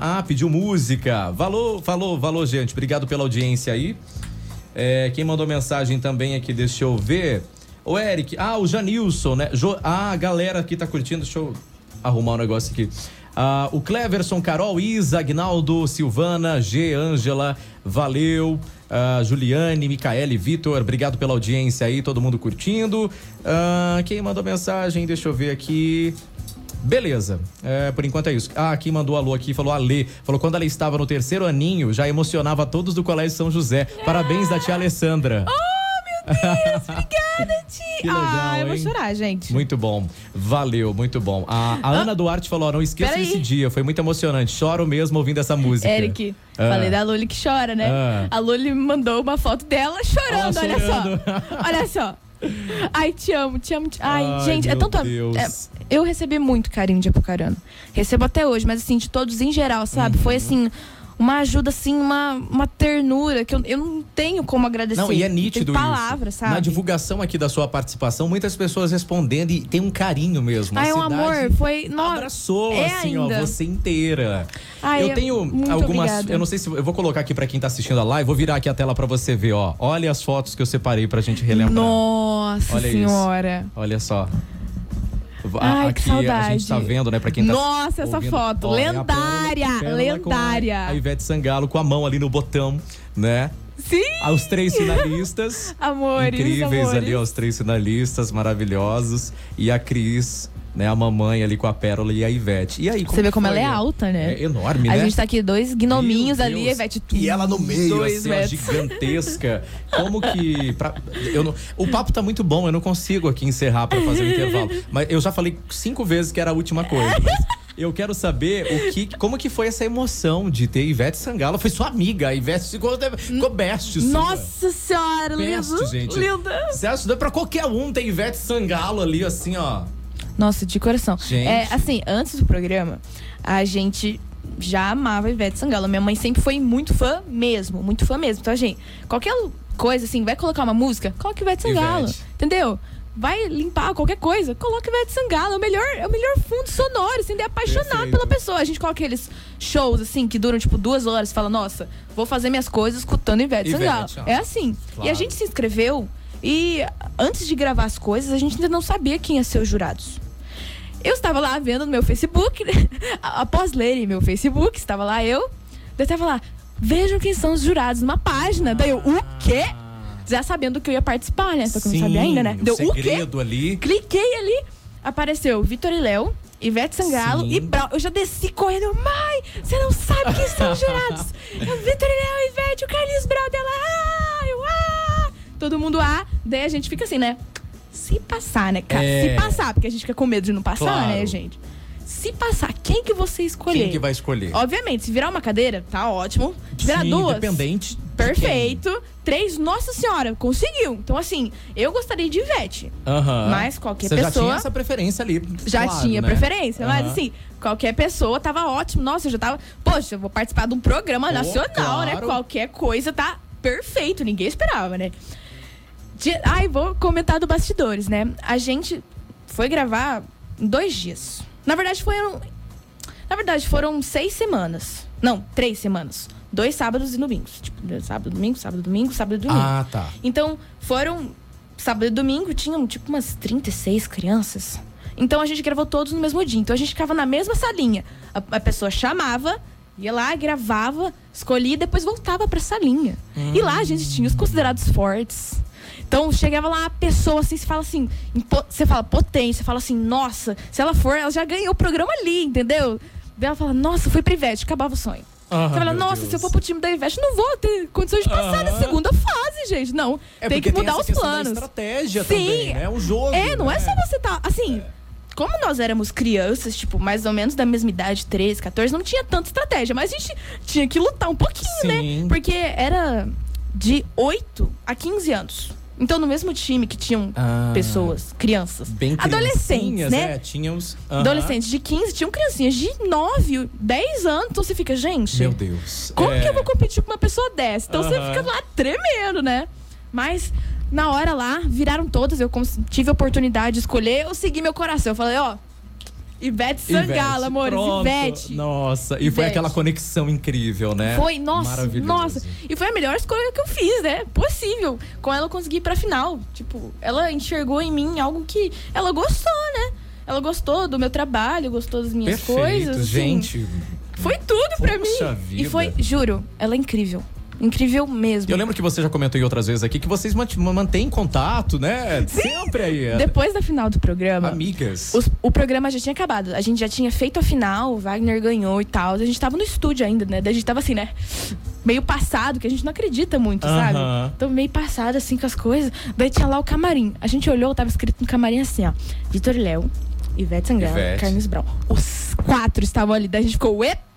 Ah, pediu música. Valor, falou, valor, gente. Obrigado pela audiência aí. É, quem mandou mensagem também aqui, deixa eu ver. O Eric, ah, o Janilson, né? Jo- ah, a galera aqui tá curtindo, deixa eu arrumar um negócio aqui. Ah, o Cleverson, Carol, Isa, Agnaldo, Silvana, G, Ângela, valeu. Ah, Juliane, Micaele, Vitor, obrigado pela audiência aí, todo mundo curtindo. Ah, quem mandou mensagem? Deixa eu ver aqui. Beleza, é, por enquanto é isso. Ah, quem mandou alô aqui falou Alê. Falou quando ela estava no terceiro aninho, já emocionava todos do Colégio São José. Parabéns da tia Alessandra. Obrigada, tia. Que legal, ah, eu vou hein? chorar, gente. Muito bom, valeu, muito bom. A, a Ana Duarte falou: ó, não esqueça peraí. desse dia, foi muito emocionante. Choro mesmo ouvindo essa música. Eric, Ah. falei da Luli que chora, né? Ah. A Luli me mandou uma foto dela chorando, olha só. Olha só. Ai, te amo, te amo. Te... Ai, Ai, gente, é meu tanto. Deus. é, eu recebi muito carinho de Apucarana. Recebo até hoje, mas assim, de todos em geral, sabe? Uhum. Foi assim. Uma ajuda, assim, uma, uma ternura que eu, eu não tenho como agradecer. Não, e é nítido tem palavras, isso. sabe? Na divulgação aqui da sua participação, muitas pessoas respondendo e tem um carinho mesmo. A Ai, um amor, foi. No... Abraçou, É assim, ainda. ó, você inteira. Ai, eu tenho muito algumas. obrigada. Eu não sei se. Eu vou colocar aqui pra quem tá assistindo a live, vou virar aqui a tela pra você ver, ó. Olha as fotos que eu separei pra gente relembrar. Nossa Olha isso. senhora. Olha só. Ai, aqui a gente tá vendo, né, pra quem tá Nossa, essa foto. Ó, é lendária, com a- lendária. A Ivete Sangalo com a mão ali no botão, né? Sim, Os três finalistas. [laughs] amores. incríveis amores. ali, ó, os três finalistas maravilhosos. E a Cris, né, a mamãe ali com a Pérola e a Ivete. E aí, Você vê como foi? ela é alta, né? É enorme, A né? gente tá aqui, dois gnominhos Meu ali, Deus. a Ivete. E ela no meio, assim, metros. gigantesca. [laughs] Como que. pra- eu não- o papo tá muito bom, eu não consigo aqui encerrar pra fazer o intervalo. [laughs] Mas eu já falei cinco vezes que era a última coisa. mas eu quero saber o que, como que foi essa emoção de ter Ivete Sangalo. Foi sua amiga, a Ivete ficou, ficou best. sua. Nossa senhora, Best, lindo. gente. Linda. Você acha que pra qualquer um ter Ivete Sangalo ali, assim, ó. Nossa, de coração. Gente. É, assim, antes do programa, a gente já amava a Ivete Sangalo. Minha mãe sempre foi muito fã mesmo, muito fã mesmo. Então, gente, qualquer coisa assim, vai colocar uma música, coloca Ivete Sangalo. Ivete. Entendeu? Vai limpar qualquer coisa, coloca Ivete Sangalo. É o melhor, é o melhor fundo sonoro, assim, de apaixonado Perfeito. pela pessoa. A gente coloca aqueles shows, assim, que duram, tipo, duas horas e fala, nossa, vou fazer minhas coisas escutando Ivete, Ivete, Sangalo. ó. É assim. E Claro. a gente se inscreveu e antes de gravar as coisas, a gente ainda não sabia quem ia ser os jurados. Eu estava lá vendo no meu Facebook, [laughs] após lerem meu Facebook, estava lá eu, daí estava lá, vejam quem são os jurados numa página. Daí eu, o quê? Já sabendo que eu ia participar, né? Só que eu não sabia ainda, né? o Deu o quê? ali. Cliquei ali, apareceu Vitor e Léo, Ivete Sangalo Sim. e Brau. Eu já desci correndo, mãe, você não sabe quem são os jurados. [laughs] Eu, Vitor e Léo, Ivete, o Carlinhos Brau dela, ah, eu, ah. Todo mundo ah, daí a gente fica assim, né? Se passar, né, cara? É. Se passar, porque a gente fica com medo de não passar, Claro. né, gente? Se passar, quem que você escolher? Quem que vai escolher? Obviamente, se virar uma cadeira, tá ótimo. Se virar Sim, duas, Independente. de perfeito. Três, nossa senhora, conseguiu. Então, assim, eu gostaria de Ivete. quem. Mas qualquer Você já pessoa- tinha essa preferência ali. Já claro, tinha né? preferência, mas assim, qualquer pessoa tava ótimo. Nossa, eu já tava. Poxa, eu vou participar de um programa Pô, nacional, né? claro. Qualquer coisa tá perfeito, ninguém esperava, né? De- Ai, vou comentar do bastidores, né? A gente foi gravar em dois dias. Na verdade, foram. Na verdade, foram seis semanas. Não, três semanas. Dois sábados e domingos. Tipo, sábado, domingo, sábado, domingo, sábado e domingo. Ah, tá. Então, foram. Sábado e domingo tinham tipo umas 36 crianças. Então a gente gravou todos no mesmo dia. Então a gente ficava na mesma salinha. A, a pessoa chamava, ia lá, gravava, escolhia e depois voltava pra salinha. E lá a gente tinha os considerados fortes. Então chegava lá a pessoa assim, você fala assim, você fala potência, você fala assim, nossa, se ela for, ela já ganhou o programa ali, entendeu? Daí ela fala, nossa, fui pra Ivete, acabava o sonho. Ah, Você fala, nossa, Deus. se eu for pro time da Ivete, não vou ter condições de passar na Aham. segunda fase, gente. Não, É tem que mudar essa os da planos. estratégia Sim. também, né? É um jogo. É, não é né? só você tá. Assim, como nós éramos crianças, tipo, mais ou menos da mesma idade, 13, 14, não tinha tanta estratégia, mas a gente tinha que lutar um pouquinho, Sim. né? Porque era de 8 a 15 anos. Então, no mesmo time que tinham Ah. pessoas, crianças, adolescentes, né? É, tínhamos. Aham. Adolescentes de 15, tinham criancinhas de 9, 10 anos. Então você fica, gente. Meu Deus. Como É. que eu vou competir com uma pessoa dessa? Então você Aham. fica lá tremendo, né? Mas na hora lá, viraram todas. Eu tive a oportunidade de escolher, eu segui meu coração. Eu falei, ó, Ivete Sangalo, Ivete, amores, pronto. Ivete. Nossa, e foi Ivete. aquela conexão incrível, né? Foi, nossa, Maravilhoso. nossa. E foi a melhor escolha que eu fiz, né? Possível. Com ela eu consegui ir pra final. Tipo, ela enxergou em mim algo que ela gostou, né? Ela gostou do meu trabalho, gostou das minhas Perfeito, coisas. assim. gente. Foi tudo pra Poxa mim. vida. E foi, juro, ela é incrível. Incrível mesmo. Eu lembro que você já comentou em outras vezes aqui que vocês mant- mantêm contato, né? Sempre aí. é. Depois da final do programa, Amigas. os- o programa já tinha acabado. A gente já tinha feito a final, o Wagner ganhou e tal. A gente tava no estúdio ainda, né? Daí a gente tava assim, né? Meio passado, que a gente não acredita muito, Aham. sabe? Então meio passado, assim, com as coisas. Daí tinha lá o camarim. A gente olhou, tava escrito no camarim assim, ó. Vitor Léo, Ivete Sangalo, Ivete. Carlos Brown. Os quatro estavam ali. Daí a gente ficou, epa!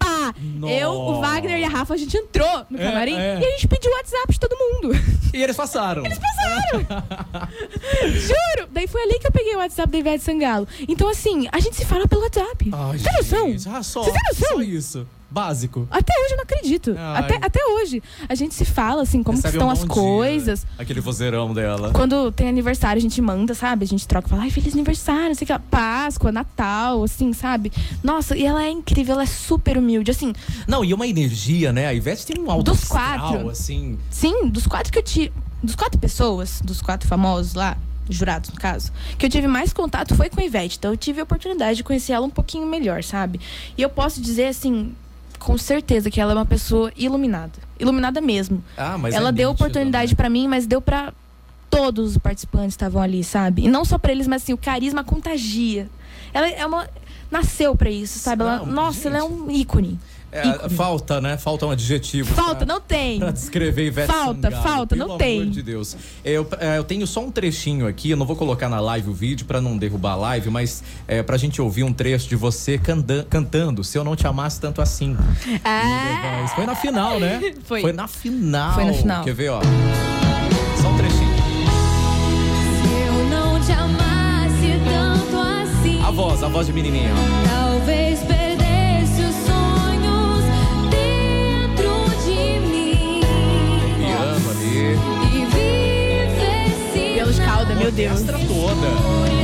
Nossa. Eu, o Wagner e a Rafa, a gente entrou no É, camarim é. e a gente pediu o WhatsApp de todo mundo. E eles passaram. Eles [laughs] Juro! Daí foi ali que eu peguei o WhatsApp da Ivete Sangalo. Então, assim, a gente se fala pelo WhatsApp. Ai, Tem noção? Ah, só, Você tem noção? só isso. Básico. Até hoje eu não acredito. Ai. Até, até hoje. A gente se fala, assim, como estão um as dia, coisas. Aquele vozeirão dela. Quando tem aniversário, a gente manda, sabe? A gente troca, fala, ai, feliz aniversário, não sei o que. Páscoa, Natal, assim, sabe? Nossa, e ela é incrível, ela é super humilde, assim. Não, e uma energia, né? A Ivete tem um alto Dos astral, quatro. assim. Sim, dos quatro que eu tive. Dos quatro pessoas, dos quatro famosos lá, jurados no caso, que eu tive mais contato foi com a Ivete. Então eu tive a oportunidade de conhecer ela um pouquinho melhor, sabe? E eu posso dizer assim, com certeza que ela é uma pessoa iluminada. Iluminada mesmo. Ah, mas ela é deu oportunidade né? pra mim, mas deu pra todos os participantes que estavam ali, sabe? E não só pra eles, mas assim, o carisma contagia. Ela é uma nasceu pra isso, sabe? Ela, Não, nossa, ela é gente. um ícone. É, falta, né? Falta um adjetivo. Falta, pra- não tem. Pra descrever Ivete Falta, Sangalo, falta, pelo não tem. amor de Deus. Eu, é, eu tenho só um trechinho aqui, eu não vou colocar na live o vídeo pra não derrubar a live, mas é, pra gente ouvir um trecho de você canta- cantando Se Eu Não Te Amasse Tanto Assim. Ah, Mas Foi na final, né? [laughs] Foi. na final. Foi na final. Quer ver, ó? Só um trechinho. Se eu não te amasse tanto assim, A voz, a voz de menininha, talvez meu Deus. Toda.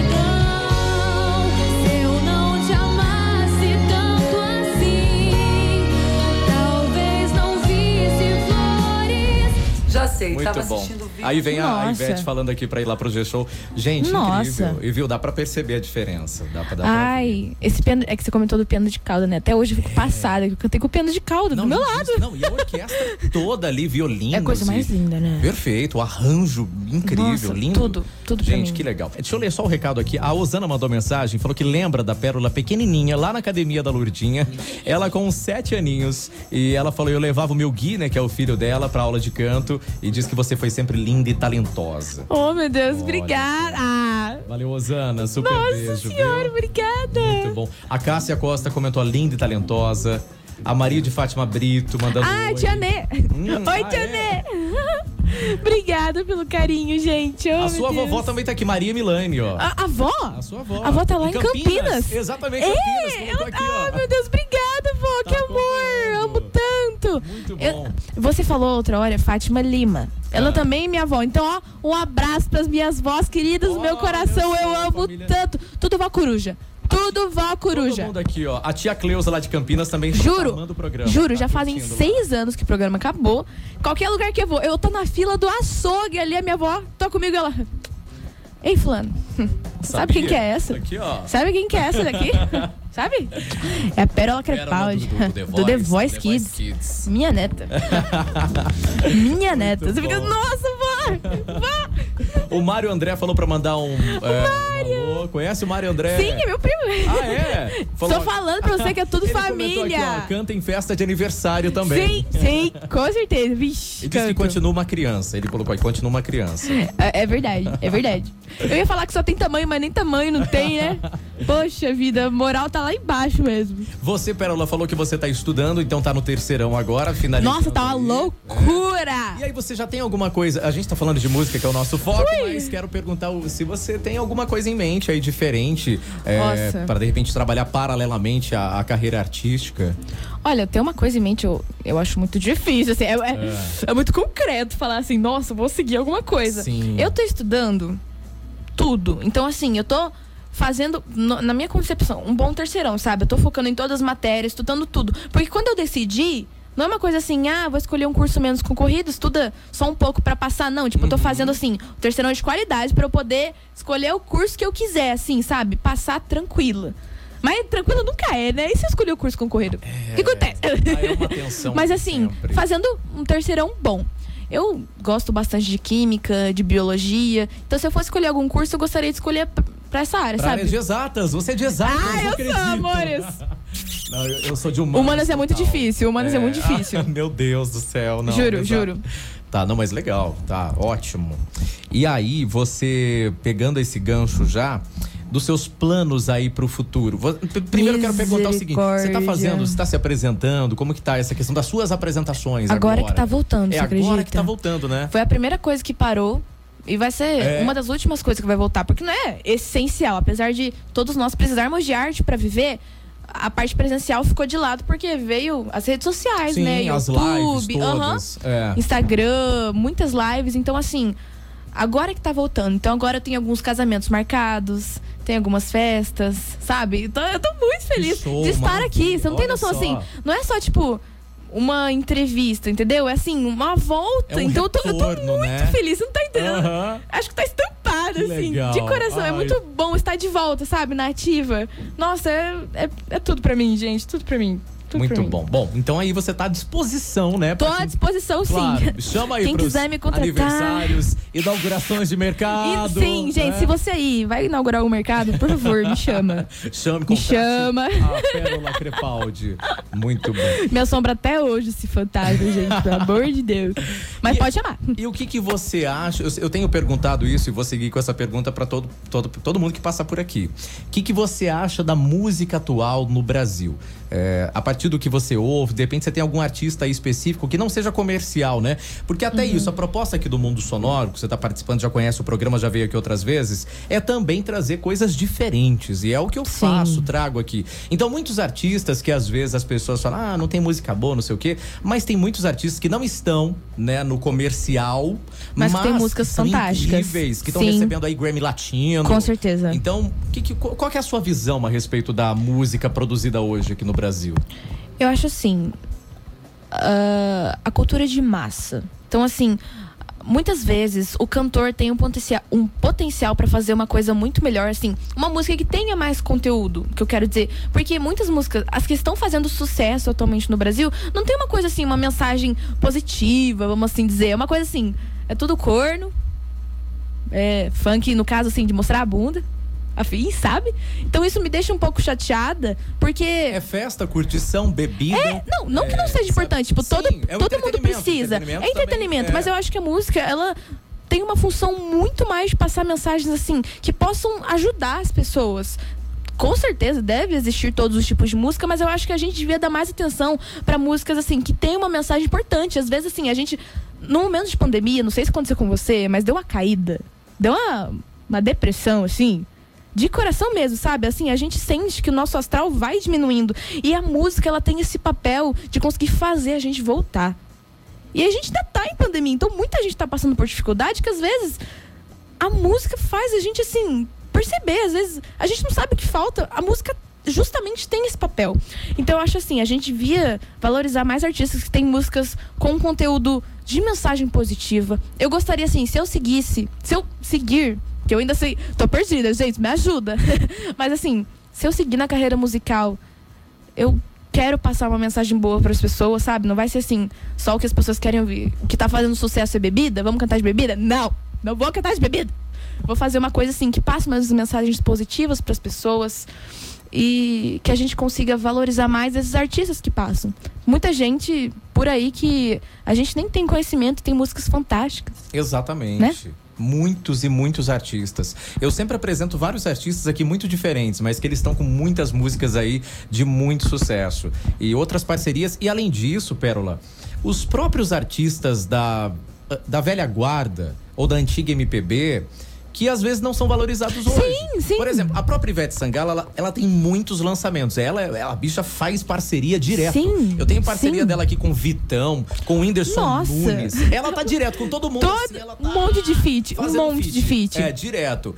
Já sei, Muito tava bom. assistindo o vídeo. Aí vem a, a Nossa. Ivete falando aqui pra ir lá pro G-Show. Gente, Nossa. incrível. E viu, dá pra perceber a diferença. Dá pra, dá pra. Ai, esse piano. É que você comentou do piano de cauda, né? Até hoje eu fico passada, que eu cantei com o piano de cauda do meu lado. Não, e a orquestra [laughs] toda ali, violinos. É a coisa mais e- linda, né? Perfeito, o arranjo incrível, Nossa, lindo. tudo, tudo pra Gente, que legal. Deixa eu ler só o recado aqui. A Osana mandou mensagem, falou que lembra da Pérola pequenininha lá na academia da Lourdinha. Ela com sete aninhos. E ela falou: eu levava o meu Gui, né, que é o filho dela, pra aula de canto. E diz que você foi sempre linda e talentosa. Oh, meu Deus, Olha obrigada. Ah, Valeu, Osana. Super Nossa beijo. senhora, viu? obrigada. Muito bom. A Cássia Costa comentou linda e talentosa. A Maria de Fátima Brito mandando. Ah, oi. tia Nê. Hum, Oi, ah, tia é? Nê. [laughs] Obrigada pelo carinho, gente. Oh, A sua Deus. vou também tá aqui, Maria Milane, ó. A, a avó? A sua avó. A avó tá lá em Campinas. Exatamente, É, Campinas. eu, colocou aqui, ah, ó. meu Deus, obrigada, vó. Tá que Eu- você falou outra hora, Fátima Lima. Ela Ah. também é minha avó. Então, ó, um abraço pras minhas vós queridas do meu coração. Eu só, amo família. tanto. Tudo vó coruja. Tudo vó Todo coruja. mundo aqui, ó. A tia Cleusa lá de Campinas também está Juro, amando o programa. juro, tá já fazem lá. seis anos que o programa acabou. Qualquer lugar que eu vou, eu tô na fila do açougue ali, a minha avó tô comigo ela. Ei, fulano, [laughs] sabe quem que é essa? Aqui. Sabe quem que é essa daqui? [laughs] Sabe? É a Pérola Crepaldi. Pérola [laughs] Do, The Voice Kids. Kids. Minha neta. Minha neta. Você fica, bom. nossa, vó! O Mário André falou pra mandar um. É, um alô. Conhece o Mário André? Sim, é meu primo. Ah, é? Tô falando pra você que é tudo Ele família. Aqui, ó, canta em festa de aniversário também. Sim, sim, com certeza. Vixe, E disse que continua uma criança. Ele colocou aqui, continua uma criança. É, é verdade, é verdade. Eu ia falar que só tem tamanho, mas nem tamanho não tem, né? Poxa vida, moral tá lá embaixo mesmo. Você, Pérola, falou que você tá estudando, então tá no terceirão agora, finalizando. Nossa, tá uma loucura! E aí, você já tem alguma coisa? A gente tá falando de música, que é o nosso foco, mas quero perguntar se você tem alguma coisa em mente aí diferente é, para de repente trabalhar paralelamente à, à carreira artística. Olha, tem uma coisa em mente, eu, eu acho muito difícil, assim, é, é- é muito concreto falar assim, nossa, vou seguir alguma coisa. Sim. Eu tô estudando tudo. Então, assim, eu tô fazendo, na minha concepção, um bom terceirão, sabe? Eu tô focando em todas as matérias, estudando tudo. Porque quando eu decidi, não é uma coisa assim, ah, vou escolher um curso menos concorrido, estuda só um pouco pra passar. Não, tipo, eu tô fazendo assim, um terceirão de qualidade pra eu poder escolher o curso que eu quiser, assim, sabe? Passar tranquila. Mas tranquila nunca é, né? E se eu escolher o curso concorrido? O que acontece? Ah, é [laughs] Mas assim, sempre. fazendo um terceirão bom. Eu gosto bastante de química, de biologia. Então, se eu fosse escolher algum curso, eu gostaria de escolher pra essa área, Pra sabe? área de exatas, você é de exatas, Ah, eu acredito. sou, amores. [laughs] Não, eu, eu sou de humanas. Humanas é muito total. difícil, humanas é, muito difícil. [laughs] Meu Deus do céu, não. Juro, exato. juro. Tá, não, mas legal, tá, ótimo. E aí, você pegando esse gancho já dos seus planos aí pro futuro. Vo- p- Primeiro eu quero perguntar o seguinte, você tá Misericórdia. fazendo, você tá se apresentando, como que tá essa questão das suas apresentações agora? Agora que tá voltando, É agora que tá voltando, né? Foi a primeira coisa que parou. E vai ser É. uma das últimas coisas que vai voltar. Porque não é essencial. Apesar de todos nós precisarmos de arte pra viver, a parte presencial ficou de lado porque veio as redes sociais, Sim, né? as YouTube, lives aham. todas. É. Instagram, muitas lives. Então, assim, agora que tá voltando. Então, agora eu tenho alguns casamentos marcados, tem algumas festas, sabe? Então, eu tô muito feliz show, de estar maravilha. aqui. Você não tem noção, só. assim, não é só, tipo, uma entrevista, entendeu? É assim, uma volta. É um então, eu tô, eu tô retorno, muito né? feliz. Você não tá entendendo? Acho que tá estampado, assim, de coração. É Ai. muito bom estar de volta, sabe? Na ativa. Nossa, é, é, é tudo pra mim, gente. Tudo pra mim. Muito bom. Bom, então aí você tá à disposição, né? Tô à disposição, sim. Claro, chama aí Quem pros quiser me contratar. aniversários, inaugurações de E, mercado. sim, gente, né? se você aí vai inaugurar o mercado, por favor, me chama. [laughs] Chame, Me chama. A Pérola Crepaldi. Muito bom. [laughs] Me assombra até hoje esse fantasma, gente, pelo amor de Deus. Mas E- pode chamar. E o que, que você acha? Eu, eu tenho perguntado isso e vou seguir com essa pergunta para todo, todo, todo mundo que passa por aqui. O que, que você acha da música atual no Brasil? É, a partir do que você ouve, de repente você tem algum artista aí específico que não seja comercial, né? Porque até Uhum. isso, a proposta aqui do Mundo Sonoro, que você está participando, já conhece o programa, já veio aqui outras vezes, é também trazer coisas diferentes. E é o que eu Sim. faço, trago aqui. Então, muitos artistas que às vezes as pessoas falam, ah, não tem música boa, não sei o quê, mas tem muitos artistas que não estão, né, no comercial, Mas que tem músicas são fantásticas. incríveis, que estão recebendo aí Grammy Latino. Com certeza. Então, que, que, qual qual que é a sua visão a respeito da música produzida hoje aqui no Brasil? Eu acho assim. ah, a cultura de massa. Então, assim. Muitas vezes o cantor tem um potencial, um potencial para fazer uma coisa muito melhor, assim, uma música que tenha mais conteúdo, que eu quero dizer, porque muitas músicas, as que estão fazendo sucesso atualmente no Brasil, não tem uma coisa assim, uma mensagem positiva, vamos assim dizer, é uma coisa assim, é tudo corno, é funk no caso assim de mostrar a bunda, afim, sabe? Então isso me deixa um pouco chateada, porque É festa, curtição, bebida. é, não, não que não É, seja sabe? importante. Tipo, Sim, todo, é todo mundo precisa. entretenimento É entretenimento, também, mas é. eu acho que a música, ela tem uma função muito mais de passar mensagens assim, que possam ajudar as pessoas. Com certeza deve existir todos os tipos de música, mas eu acho que a gente devia dar mais atenção para músicas assim que tem uma mensagem importante. Às vezes assim, a gente no momento de pandemia, não sei se aconteceu com você, mas deu uma caída, deu uma, uma depressão assim, de coração mesmo, sabe? Assim, a gente sente que o nosso astral vai diminuindo. E a música, ela tem esse papel de conseguir fazer a gente voltar. E a gente ainda tá em pandemia, então muita gente tá passando por dificuldade que às vezes a música faz a gente assim perceber, às vezes a gente não sabe o que falta, a música justamente tem esse papel. Então eu acho assim, a gente via valorizar mais artistas que têm músicas com conteúdo de mensagem positiva. Eu gostaria assim, se eu seguisse, se eu seguir, que eu ainda sei, tô perdida, gente, me ajuda. [laughs] Mas assim, se eu seguir na carreira musical, eu quero passar uma mensagem boa para as pessoas, sabe? Não vai ser assim, só o que as pessoas querem ouvir. O que tá fazendo sucesso é bebida? Vamos cantar de bebida? Não, não vou cantar de bebida. Vou fazer uma coisa assim que passe umas mensagens positivas para as pessoas e que a gente consiga valorizar mais esses artistas que passam. Muita gente por aí que a gente nem tem conhecimento, tem músicas fantásticas. Exatamente. Né? Muitos e muitos artistas. Eu sempre apresento vários artistas aqui muito diferentes, mas que eles estão com muitas músicas aí de muito sucesso. E outras parcerias. E além disso, Pérola, os próprios artistas da, da velha guarda ou da antiga MPB que às vezes não são valorizados hoje. Sim, sim. Por exemplo, a própria Ivete Sangalo, ela, ela tem muitos lançamentos. Ela, ela, a bicha faz parceria direto. Sim, Eu tenho parceria sim. dela aqui com o Vitão, com o Whindersson Nossa. Nunes. Ela tá direto com todo mundo. Todo- assim, tá um monte de feat, um monte de feat. É, direto.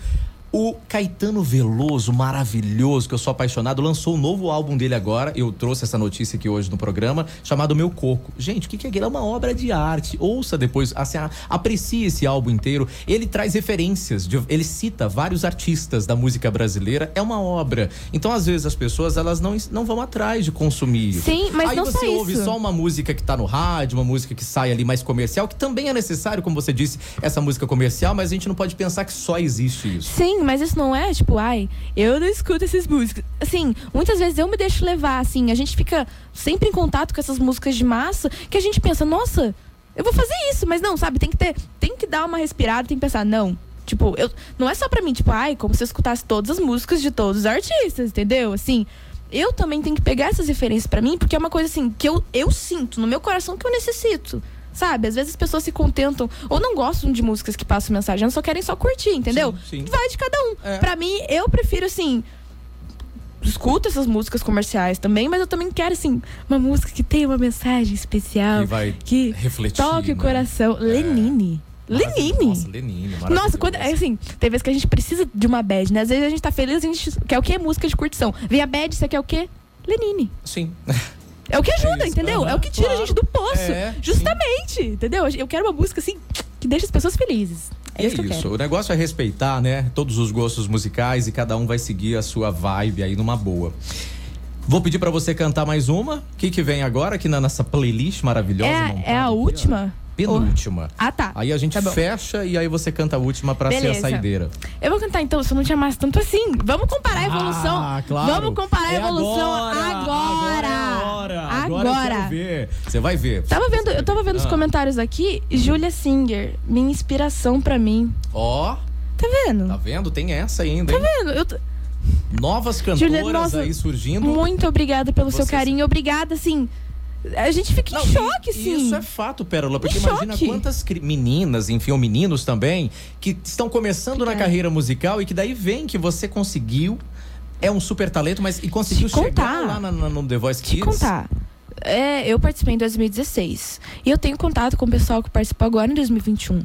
O Caetano Veloso, maravilhoso, que eu sou apaixonado, lançou um novo álbum dele agora. Eu trouxe essa notícia aqui hoje no programa, chamado Meu Coco. Gente, o que é aquilo? É uma obra de arte. Ouça depois, assim, aprecie esse álbum inteiro. Ele traz referências, de- ele cita vários artistas da música brasileira. É uma obra. Então, às vezes, as pessoas elas não, não vão atrás de consumir. Sim, mas Aí não você só ouve isso. só uma música que tá no rádio, uma música que sai ali mais comercial, que também é necessário, como você disse, essa música comercial, mas a gente não pode pensar que só existe isso. Sim, mas isso não é tipo, ai, eu não escuto essas músicas. Assim, muitas vezes eu me deixo levar, assim, a gente fica sempre em contato com essas músicas de massa, que a gente pensa, nossa, eu vou fazer isso, mas não, sabe, tem que ter, tem que dar uma respirada, tem que pensar, não. Tipo, eu, não é só pra mim, tipo, ai, como se eu escutasse todas as músicas de todos os artistas, entendeu? Assim, eu também tenho que pegar essas referências pra mim, porque é uma coisa assim que eu, eu sinto no meu coração que eu necessito. Sabe? Às vezes as pessoas se contentam ou não gostam de músicas que passam mensagem, elas só querem só curtir, entendeu? Sim, sim. Vai de cada um. É. Pra mim, eu prefiro assim. Escuto essas músicas comerciais também, mas eu também quero, assim, uma música que tenha uma mensagem especial. Que vai que refletir, toque o né? coração. Lenine. Lenine. Nossa, Lenine. Nossa, quando, é assim, tem vezes que a gente precisa de uma bad, né? Às vezes a gente tá feliz, a gente quer o quê? Música de curtição. Vem a bad, você quer o quê? Lenine. Sim. [laughs] É o que ajuda, isso, entendeu? aham, é o que tira claro. a gente do poço. É, Justamente, entendeu? Eu quero uma música assim que deixa as pessoas felizes. É E isso quero. O negócio é respeitar, né? Todos os gostos musicais e cada um vai seguir a sua vibe aí numa boa. Vou pedir pra você cantar mais uma. O que, que vem agora aqui na nossa playlist maravilhosa? É, é a última? Penúltima. Ah, tá. Aí a gente Tá fecha e aí você canta a última pra ser a Beleza. saideira. Eu vou cantar então, se eu não te amasse tanto assim. Vamos comparar a evolução. Ah, claro. Vamos comparar a É evolução agora. Agora a hora. Agora eu Agora. quero ver. Você vai ver. Tava vendo, eu tava vendo os Ah. comentários aqui. Julia Singer, minha inspiração pra mim. Ó, Tá vendo? tá vendo? Tem essa ainda, Tá hein? vendo? Eu tô- Novas cantoras Julia, nossa, aí surgindo. Muito obrigada pelo seu carinho. Obrigada, assim. A gente fica Não, em choque, e assim. Isso é fato, Pérola, porque Em imagina choque. quantas meninas, enfim, ou meninos também, que estão começando na Obrigada. carreira musical e que daí vem que você conseguiu, é um super talento, mas e conseguiu Te chegar contar. lá na- na- no The Voice Te Kids. contar. É, eu participei em 2016. E eu tenho contato com o pessoal que participou agora em 2021.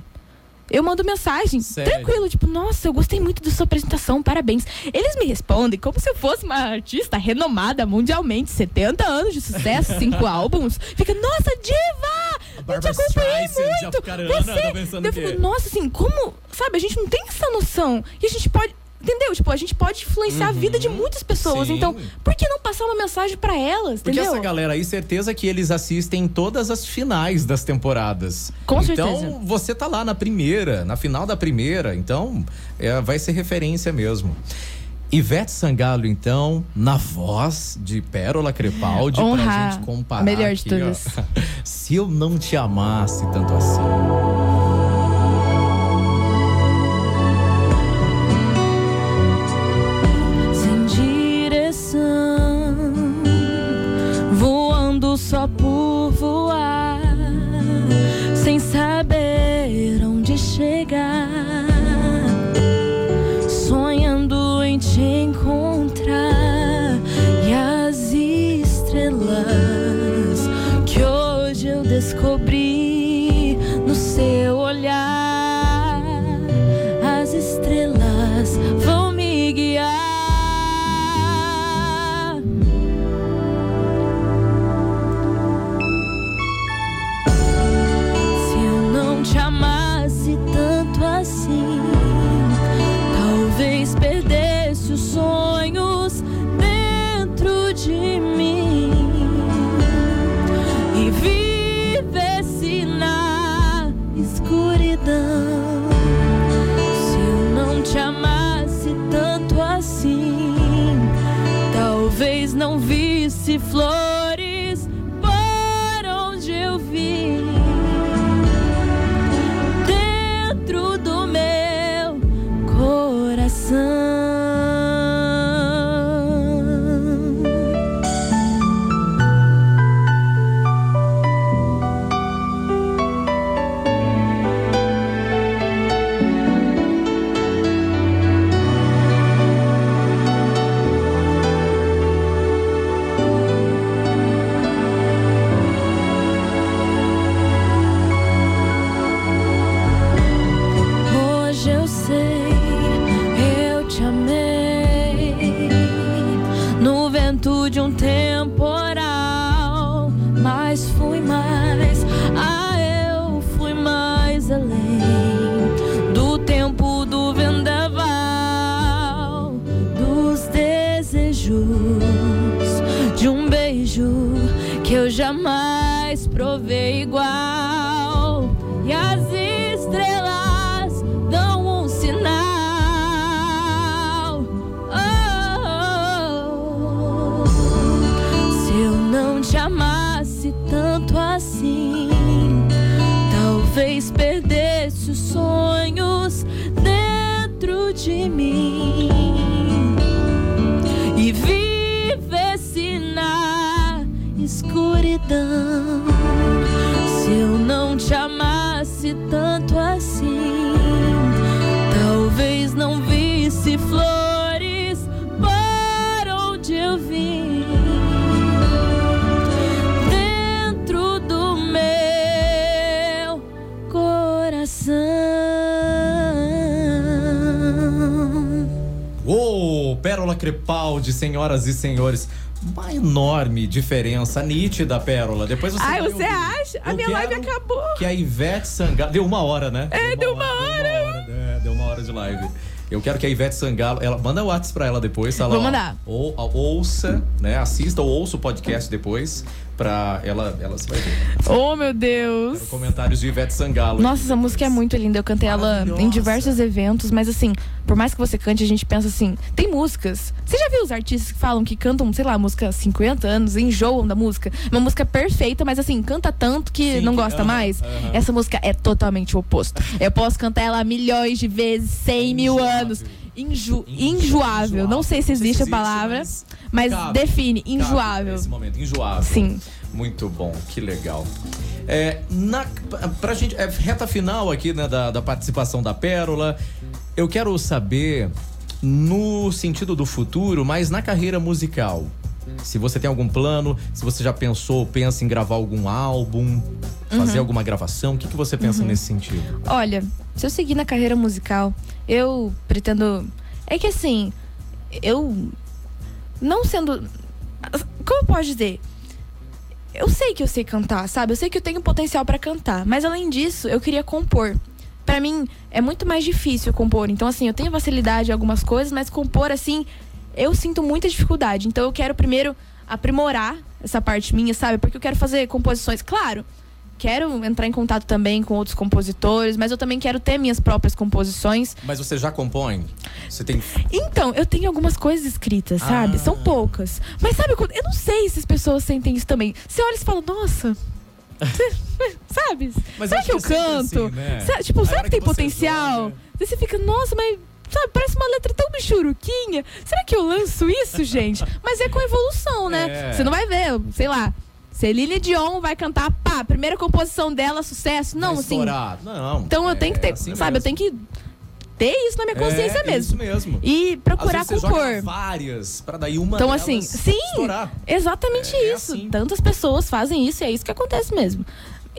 Eu mando mensagem, Sério? tranquilo, tipo, nossa, eu gostei muito da sua apresentação, parabéns. Eles me respondem como se eu fosse uma artista renomada mundialmente, 70 anos de sucesso, [laughs] cinco álbuns. Fica, nossa, diva! Eu te acompanhei Streisand, muito! Você... tá eu fico, nossa, assim, como, sabe, a gente não tem essa noção. E a gente pode, entendeu? Tipo, a gente pode influenciar a vida de muitas pessoas. Uhum. Sim. Então, por que não passar uma mensagem pra elas, Porque entendeu? essa galera aí, certeza que eles assistem todas as finais das temporadas. Com então, certeza. você tá lá na primeira, na final da primeira. Então, é, vai ser referência mesmo. Ivete Sangalo, então, na voz de Pérola Crepaldi, pra Honrar. gente comparar. Melhor de aqui, ó. todas. [laughs] Se eu não te amasse tanto assim. Senhoras e senhores. Uma enorme diferença, nítida, Pérola. Depois você Ai, você acha? A minha live acabou. Que a Ivete Sangalo. Deu uma hora, né? É, deu uma Deu uma hora, é, deu uma hora de live. Eu quero que a Ivete Sangalo. Ela, manda o WhatsApp pra ela depois, tá lá. Vou mandar. Ou, ouça, né? Assista ou ouça o podcast depois. Pra ela. Ela vai ver. Oh, meu Deus. Quero comentários de Ivete Sangalo. Nossa, essa música é muito linda. Eu cantei ela em diversos eventos, mas assim, por mais que você cante, a gente pensa assim: tem músicas. Você já viu os artistas que falam que cantam, sei lá, música há 50 anos, enjoam da música? Uma música perfeita, mas assim, canta tanto que Sim, não que- gosta mais. Essa música é totalmente o oposto. [laughs] Eu posso cantar ela milhões de vezes, 100 mil anos. Enjo, Enjo- enjoável. Não sei se existe se a palavra, mas mas cabe, define, cabe enjoável. Nesse momento, enjoável. Sim. Muito bom, que legal. É, na, pra gente, é, reta final aqui né, da, da participação da Pérola, eu quero saber, no sentido do futuro, mas na carreira musical. Se você tem algum plano, se você já pensou, pensa em gravar algum álbum, fazer Uhum. alguma gravação, o que, que você pensa nesse sentido? Olha, se eu seguir na carreira musical, eu pretendo. É que assim, eu. Não sendo. Como eu posso dizer? Eu sei que eu sei cantar, sabe? Eu sei que eu tenho potencial pra cantar. Mas além disso, eu queria compor. Pra mim, é muito mais difícil compor. Então, assim, eu tenho facilidade em algumas coisas, mas compor, assim, eu sinto muita dificuldade. Então, eu quero primeiro aprimorar essa parte minha, sabe? Porque eu quero fazer composições. Claro, quero entrar em contato também com outros compositores, mas eu também quero ter minhas próprias composições. Mas você já compõe? Você tem. Então, eu tenho algumas coisas escritas, sabe? Ah. São poucas. Mas sabe, quando- eu não sei se as pessoas sentem isso também. Você olha e fala, nossa. [laughs] sabe? Mas será que eu é canto? assim, né? Será- tipo, será que tem que potencial? joga- você fica, nossa, mas. Sabe, parece uma letra tão bichuruquinha. Será que eu lanço isso, gente? [laughs] Mas é com evolução, né? É. Você não vai ver, sei lá. Celine Dion vai cantar, pá, primeira composição dela, sucesso. Não, assim. Não. Então eu tenho que ter, é assim sabe? Eu mesmo. tenho que ter isso na minha consciência é, mesmo. Isso mesmo. E procurar Às vezes você compor. joga várias para daí uma Então, assim, sim, estourar. exatamente É, é isso. assim. Tantas pessoas fazem isso e é isso que acontece mesmo.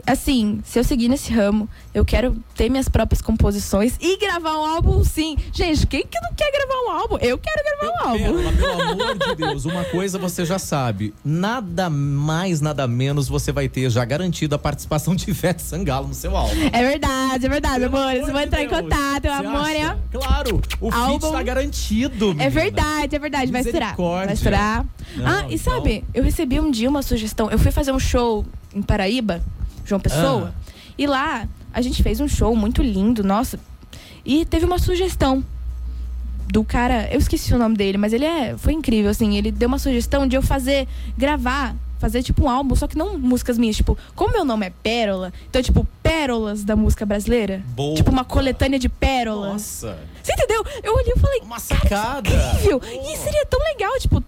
Assim, se eu seguir nesse ramo, eu quero ter minhas próprias composições e gravar um álbum, sim. Gente, quem que não quer gravar um álbum? Eu quero gravar um álbum. Pérola, pelo amor [laughs] de Deus, uma coisa você já sabe. Nada mais, nada menos você vai ter já garantido a participação de Ivete Sangalo no seu álbum. É verdade, é verdade, Pelo amores. amor Vou entrar em Deus. contato, meu Você amor. é- Claro, o feat Álbum- tá garantido, menina. É verdade, é verdade. Vai estourar. Vai estourar. Ah, e então- sabe, eu recebi um dia uma sugestão. Eu fui fazer um show em Paraíba, João Pessoa. Ah. E lá a gente fez um show muito lindo, nossa. E teve uma sugestão do cara, eu esqueci o nome dele, mas ele é, foi incrível assim, ele deu uma sugestão de eu fazer, gravar, fazer tipo um álbum, só que não músicas minhas, tipo, como meu nome é Pérola, então tipo pérolas da música brasileira, Boa. tipo uma coletânea de pérolas. Nossa, Você entendeu? Eu olhei e falei, uma sacada. incrível! Boa. E seria tão legal, tipo,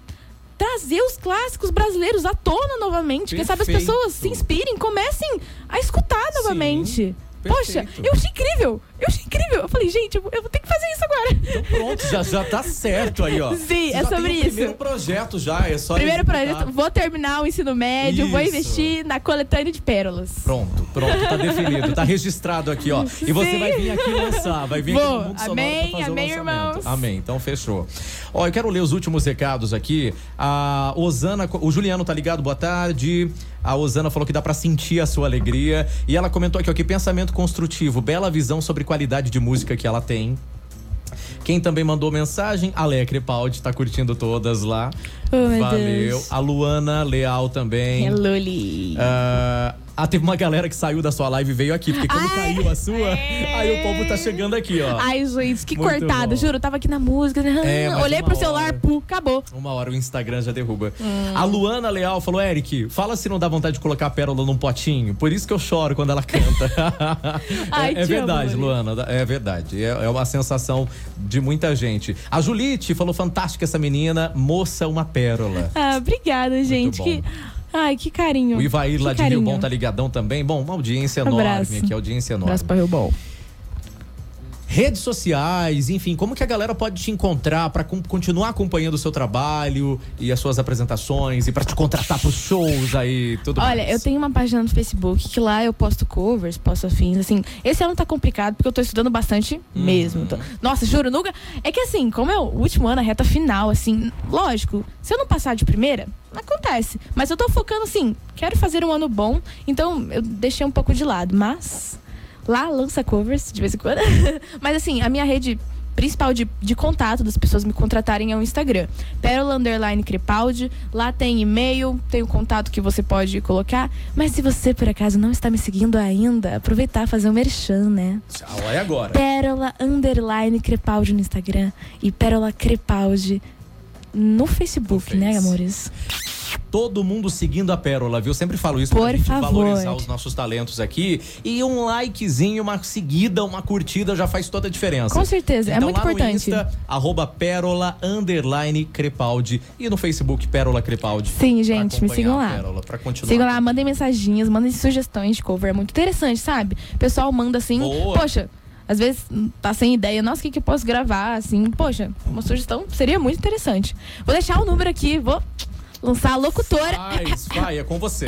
trazer os clássicos brasileiros à tona novamente. Quem sabe as Perfeito. pessoas se inspirem, comecem a escutar novamente. Poxa, perfeito. eu achei incrível! Eu achei incrível! Eu falei, gente, eu, eu vou ter que fazer isso agora. Então pronto, já, já tá certo aí, ó. [laughs] Sim, Você é sobre isso. primeiro projeto já, é só Primeiro executar. projeto, vou terminar o ensino médio, vou Isso. investir na coletânea de pérolas. Pronto, pronto, tá definido, tá registrado aqui, ó. E você Sim. vai vir aqui lançar, vai vir Vou. aqui no Mundo Sonoro Amém, fazer amém, o lançamento. irmãos. Amém, então fechou. Ó, eu quero ler os últimos recados aqui. A Osana, o Juliano tá ligado, boa tarde. A Osana falou que dá pra sentir a sua alegria. E ela comentou aqui, ó, que pensamento construtivo, bela visão sobre qualidade de música que ela tem. Quem também mandou mensagem, Ale Crepaldi, tá curtindo todas lá. Oh, Valeu. Deus. A Luana Leal também. Hello, Li. Ah, ah, teve uma galera que saiu da sua live e veio aqui, porque como Ai, caiu a sua, é. aí o povo tá chegando aqui, ó. Ai, gente, que Muito cortada. Juro, eu tava aqui na música. né? É, Olhei pro celular, hora. pu, acabou. Uma hora o Instagram já derruba. Hum. A Luana Leal falou: Eric, fala se não dá vontade de colocar a pérola num potinho. Por isso que eu choro quando ela canta. [laughs] Ai, é, é amo, verdade, Luana. Luana. É verdade. É, é uma sensação de muita gente. A Julite falou: fantástica essa menina, moça, uma pérola. Ah, obrigada, gente. bom. Que... Ai, que carinho. O Ivair que lá de Rio carinho. Bom tá ligadão também. Bom, uma audiência enorme Abraço. aqui, audiência enorme. Abraço pra Rio Bom. Redes sociais, enfim, como que a galera pode te encontrar para continuar acompanhando o seu trabalho e as suas apresentações e para te contratar pros shows aí, tudo Olha, mais? eu tenho uma página no Facebook que lá eu posto covers, posto afins, assim. Esse ano tá complicado porque eu tô estudando bastante Uhum. mesmo. Nossa, juro, nunca. É que assim, como é o último ano, a reta final, assim, lógico, se eu não passar de primeira, acontece. Mas eu tô focando assim, quero fazer um ano bom, então eu deixei um pouco de lado. Mas lá lança covers de vez em quando. [laughs] mas assim, a minha rede principal de, de contato das pessoas me contratarem é o Instagram. Pérola Underline Crepaldi. Lá tem e-mail, tem o contato que você pode colocar. Mas se você, por acaso, não está me seguindo ainda, aproveitar e fazer um merchan, né? Tchau, é agora. Pérola Underline Crepaldi no Instagram e Pérola Crepaldi no Facebook, No né, Face. amores? Todo mundo seguindo a Pérola, viu? Sempre falo isso Por pra gente favor. valorizar os nossos talentos aqui. E um likezinho, uma seguida, uma curtida já faz toda a diferença. Com certeza, é então, muito lá importante. No Insta, arroba Pérola Underline Crepaldi. E no Facebook, Pérola Crepaldi. Sim, gente, me sigam lá. Pérola, pra continuar. Sigam lá, mandem mensaginhas, mandem sugestões de cover. É muito interessante, sabe? O pessoal manda assim, Boa. poxa, às vezes tá sem ideia, nossa, o que, que eu posso gravar? Assim, poxa, uma sugestão seria muito interessante. Vou deixar o número aqui, vou lançar a locutora. Faz, vai, é com você.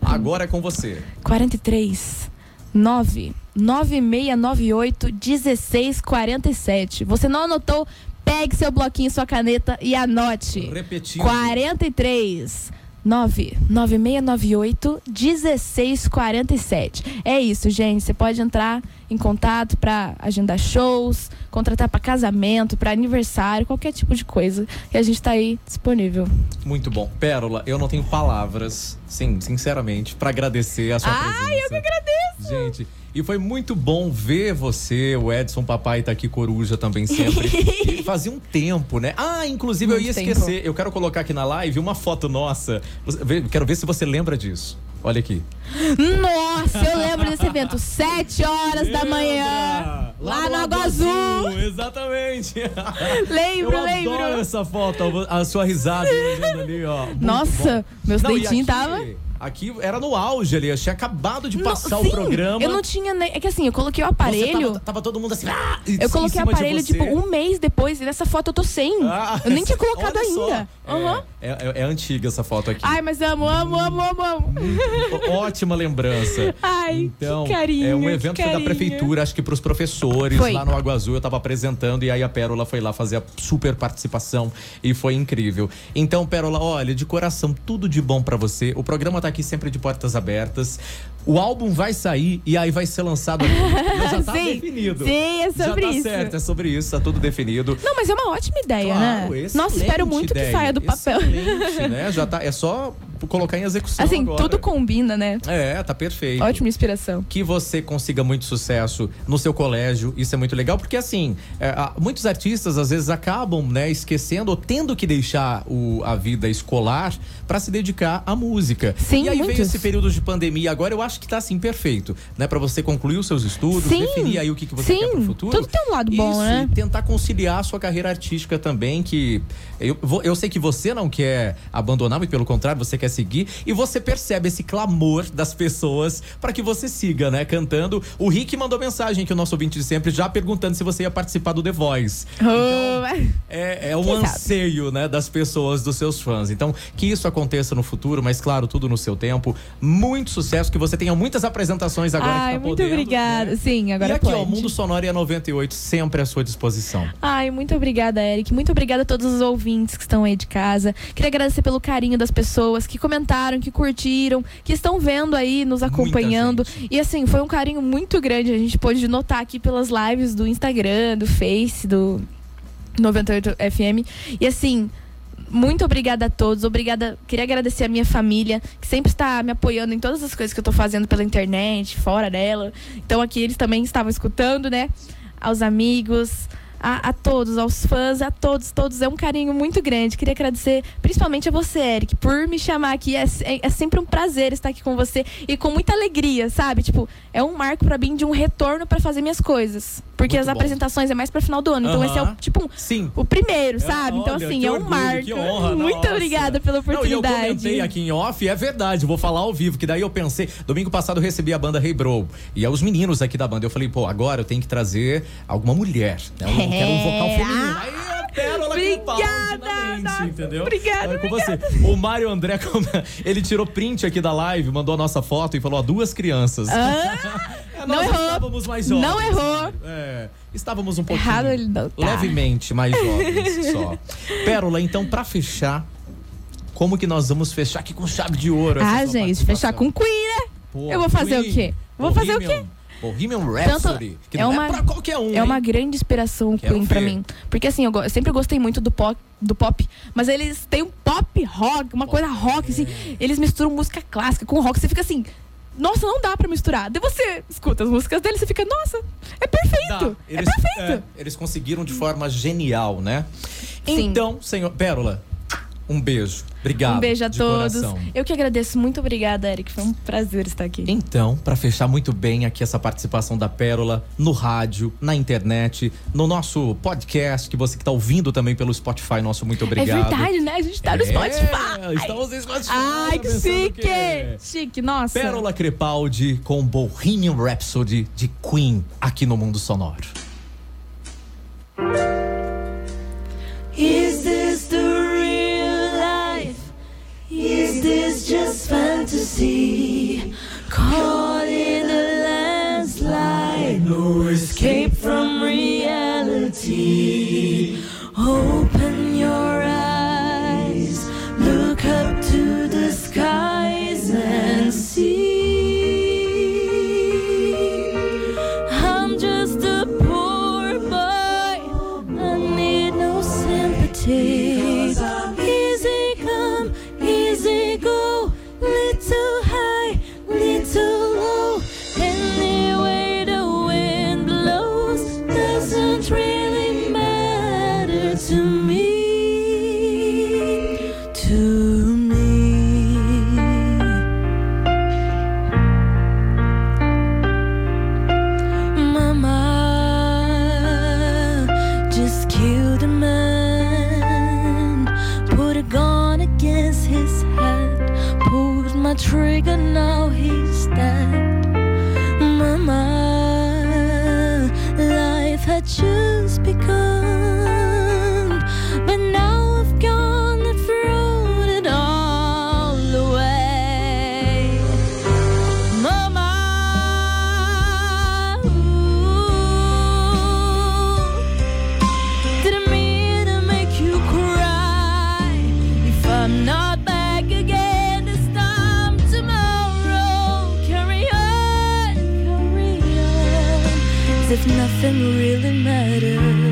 Agora é com você. 43 9 9698 1647. Você não anotou? Pegue seu bloquinho sua caneta e anote. Repetindo. 43 9 9698 1647. É isso, gente. Você pode entrar em contato para agendar shows, contratar para casamento, para aniversário, qualquer tipo de coisa. E a gente tá aí disponível. Muito bom. Pérola, eu não tenho palavras, sim, sinceramente, pra agradecer a sua Ai, presença. eu que agradeço! Gente, e foi muito bom ver você, o Edson Papai tá aqui, Coruja também sempre. [laughs] E fazia um tempo, né? Ah, inclusive eu Muito ia tempo. esquecer. Eu quero colocar aqui na live uma foto nossa. Quero ver se você lembra disso. Olha aqui. Nossa, eu lembro desse evento. [laughs] Sete horas da manhã. Lembra? Lá, no Água Azul. Exatamente. [laughs] Lembro, eu lembro. adoro essa foto, a sua risada ali, ó. Muito Nossa, bom. meus Não, dentinhos aqui- tava. Aqui era no auge ali, eu tinha acabado de passar Não, o sim, programa. Eu não tinha nem. É que assim, eu coloquei o aparelho. Tava, tava todo mundo assim. ah, Eu coloquei o aparelho, tipo, um mês depois, e nessa foto eu tô sem. Ah, eu nem tinha [laughs] colocado ainda. Aham. É, é- é antiga essa foto aqui. Ai, mas amo, amo, amo, amo, amo. Ótima lembrança. [laughs] Ai, Então, que carinho. é um evento que foi da prefeitura, acho que pros professores, Foi. lá no Água Azul, eu tava apresentando e aí a Pérola foi lá fazer a super participação e foi incrível. Então, Pérola, olha, de coração, tudo de bom pra você. O programa tá aqui sempre de portas abertas. O álbum vai sair e aí vai ser lançado aqui. Já [laughs] tá Sim. definido. Sim, é sobre Já tá isso. certo, é sobre isso, tá tudo definido. Não, mas é uma ótima ideia, Claro, né? Nossa, espero muito ideia, que saia do papel. Né? Já tá, é só colocar em execução Assim, agora. tudo combina, né? É, tá perfeito. Ótima inspiração. Que você consiga muito sucesso no seu colégio, isso é muito legal, porque assim, é, muitos artistas às vezes acabam, né, esquecendo ou tendo que deixar o- a vida escolar para se dedicar à música. Sim, e aí veio muitos. esse período de pandemia, agora eu acho que tá assim perfeito, né, para você concluir os seus estudos, Sim, definir aí o que, que você sim, quer pro futuro. tudo tem um lado bom, Isso, né? E tentar conciliar a sua carreira artística também, que eu, eu sei que você não quer abandonar, mas pelo contrário, você quer seguir. E você percebe esse clamor das pessoas para que você siga, né? Cantando. O Rick mandou mensagem que o nosso ouvinte de sempre já perguntando se você ia participar do The Voice. Oh, É, é um Quem sabe? anseio, né, das pessoas, dos seus fãs. Então, que isso aconteça no futuro, mas claro, tudo no seu tempo. Muito sucesso, que você tenha muitas apresentações agora Ai, que tá muito podendo, obrigada. né? Sim, agora e aqui, pode. ó, Mundo Sonoro e a 98 sempre à sua disposição. Ai, muito obrigada, Eric. Muito obrigada a todos os ouvintes que estão aí de casa. Queria agradecer pelo carinho das pessoas que comentaram, que curtiram, que estão vendo aí, nos acompanhando. E assim, foi um carinho muito grande. A gente pôde notar aqui pelas lives do Instagram, do Face, do 98 FM. E assim, muito obrigada a todos. Obrigada. Queria agradecer a minha família, que sempre está me apoiando em todas as coisas que eu tô fazendo pela internet, fora dela. Então aqui eles também estavam escutando, né? Aos amigos, a, a todos, aos fãs, a todos, todos. É um carinho muito grande. Queria agradecer principalmente a você, Eric, por me chamar aqui. É, é, é sempre um prazer estar aqui com você e com muita alegria, sabe? Tipo, é um marco para mim de um retorno para fazer minhas coisas. Porque Muito as bom. apresentações é mais para final do ano. Então esse é o, tipo, um- Sim. o primeiro, sabe? então, Olha, assim, é um orgulho, marco. que honra, [laughs] Muito nossa. obrigada pela Não, e eu oportunidade. comentei aqui em off, é verdade, vou falar ao vivo, que daí eu pensei, domingo passado eu recebi a banda Hey Bro, e é os meninos aqui da banda, eu falei, pô, agora eu tenho que trazer alguma mulher, né? Eu quero um vocal É. feminino. Aí a Pérola com Obrigada, entendeu? obrigada, É com você. O Mário André, [laughs] ele tirou print aqui da live, mandou a nossa foto e falou, ó, duas crianças. Ah, [laughs] É, não nós errou. estávamos mais jovens. Não errou. É, estávamos um pouquinho... Errado ele não tá. Levemente mais jovens [laughs] só. Pérola, então, pra fechar, como que nós vamos fechar aqui com chave de ouro? Ah, gente, fechar com Queen, né? Pô, eu vou fazer o quê? Vou fazer o quê? Bohemian Rhapsody. que é não uma- é pra qualquer um, É uma hein? grande inspiração Quero ver. mim. Porque assim, eu, eu sempre gostei muito do pop, do pop, mas eles têm um pop rock, uma coisa rock, assim. Eles misturam música clássica com rock. Você fica assim, nossa, não dá pra misturar. Daí você escuta as músicas deles e fica, nossa, é perfeito. Eles, é perfeito. é, eles conseguiram de forma genial, né? Sim. Então, senhor Pérola, um beijo. Obrigado. um beijo a todos. coração. Eu que agradeço. Muito obrigada, Eric. Foi um prazer estar aqui. Então, pra fechar muito bem aqui essa participação da Pérola no rádio, na internet, no nosso podcast, que você que tá ouvindo também pelo Spotify, nosso muito obrigado. É verdade, né? A gente tá no É, Spotify. Estamos no Spotify. Ai, que chique! que- Chique, nossa. Pérola Crepaldi com Bohemian Rhapsody de Queen aqui no Mundo Sonoro. This fantasy? Caught in a landslide, no escape from reality. Open nothing really matters.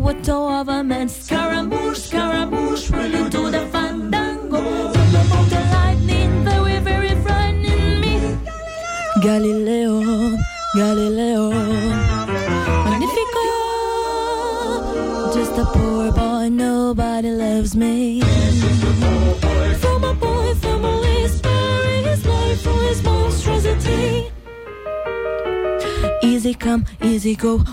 The silhouette of a man. Scaramouche, Scaramouche, will you do the fandango? And lightning, very, very frightening me. Galileo, Galileo, Magnifico. Just a poor boy, nobody loves me. From a boy, family, sparing his life for his monstrosity. Easy come, easy go.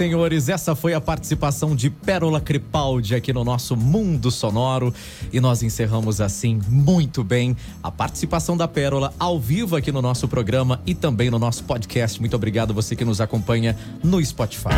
Senhores, essa foi a participação de Pérola Cripaldi aqui no nosso Mundo Sonoro. E nós encerramos assim muito bem a participação da Pérola ao vivo aqui no nosso programa e também no nosso podcast. Muito obrigado você que nos acompanha no Spotify.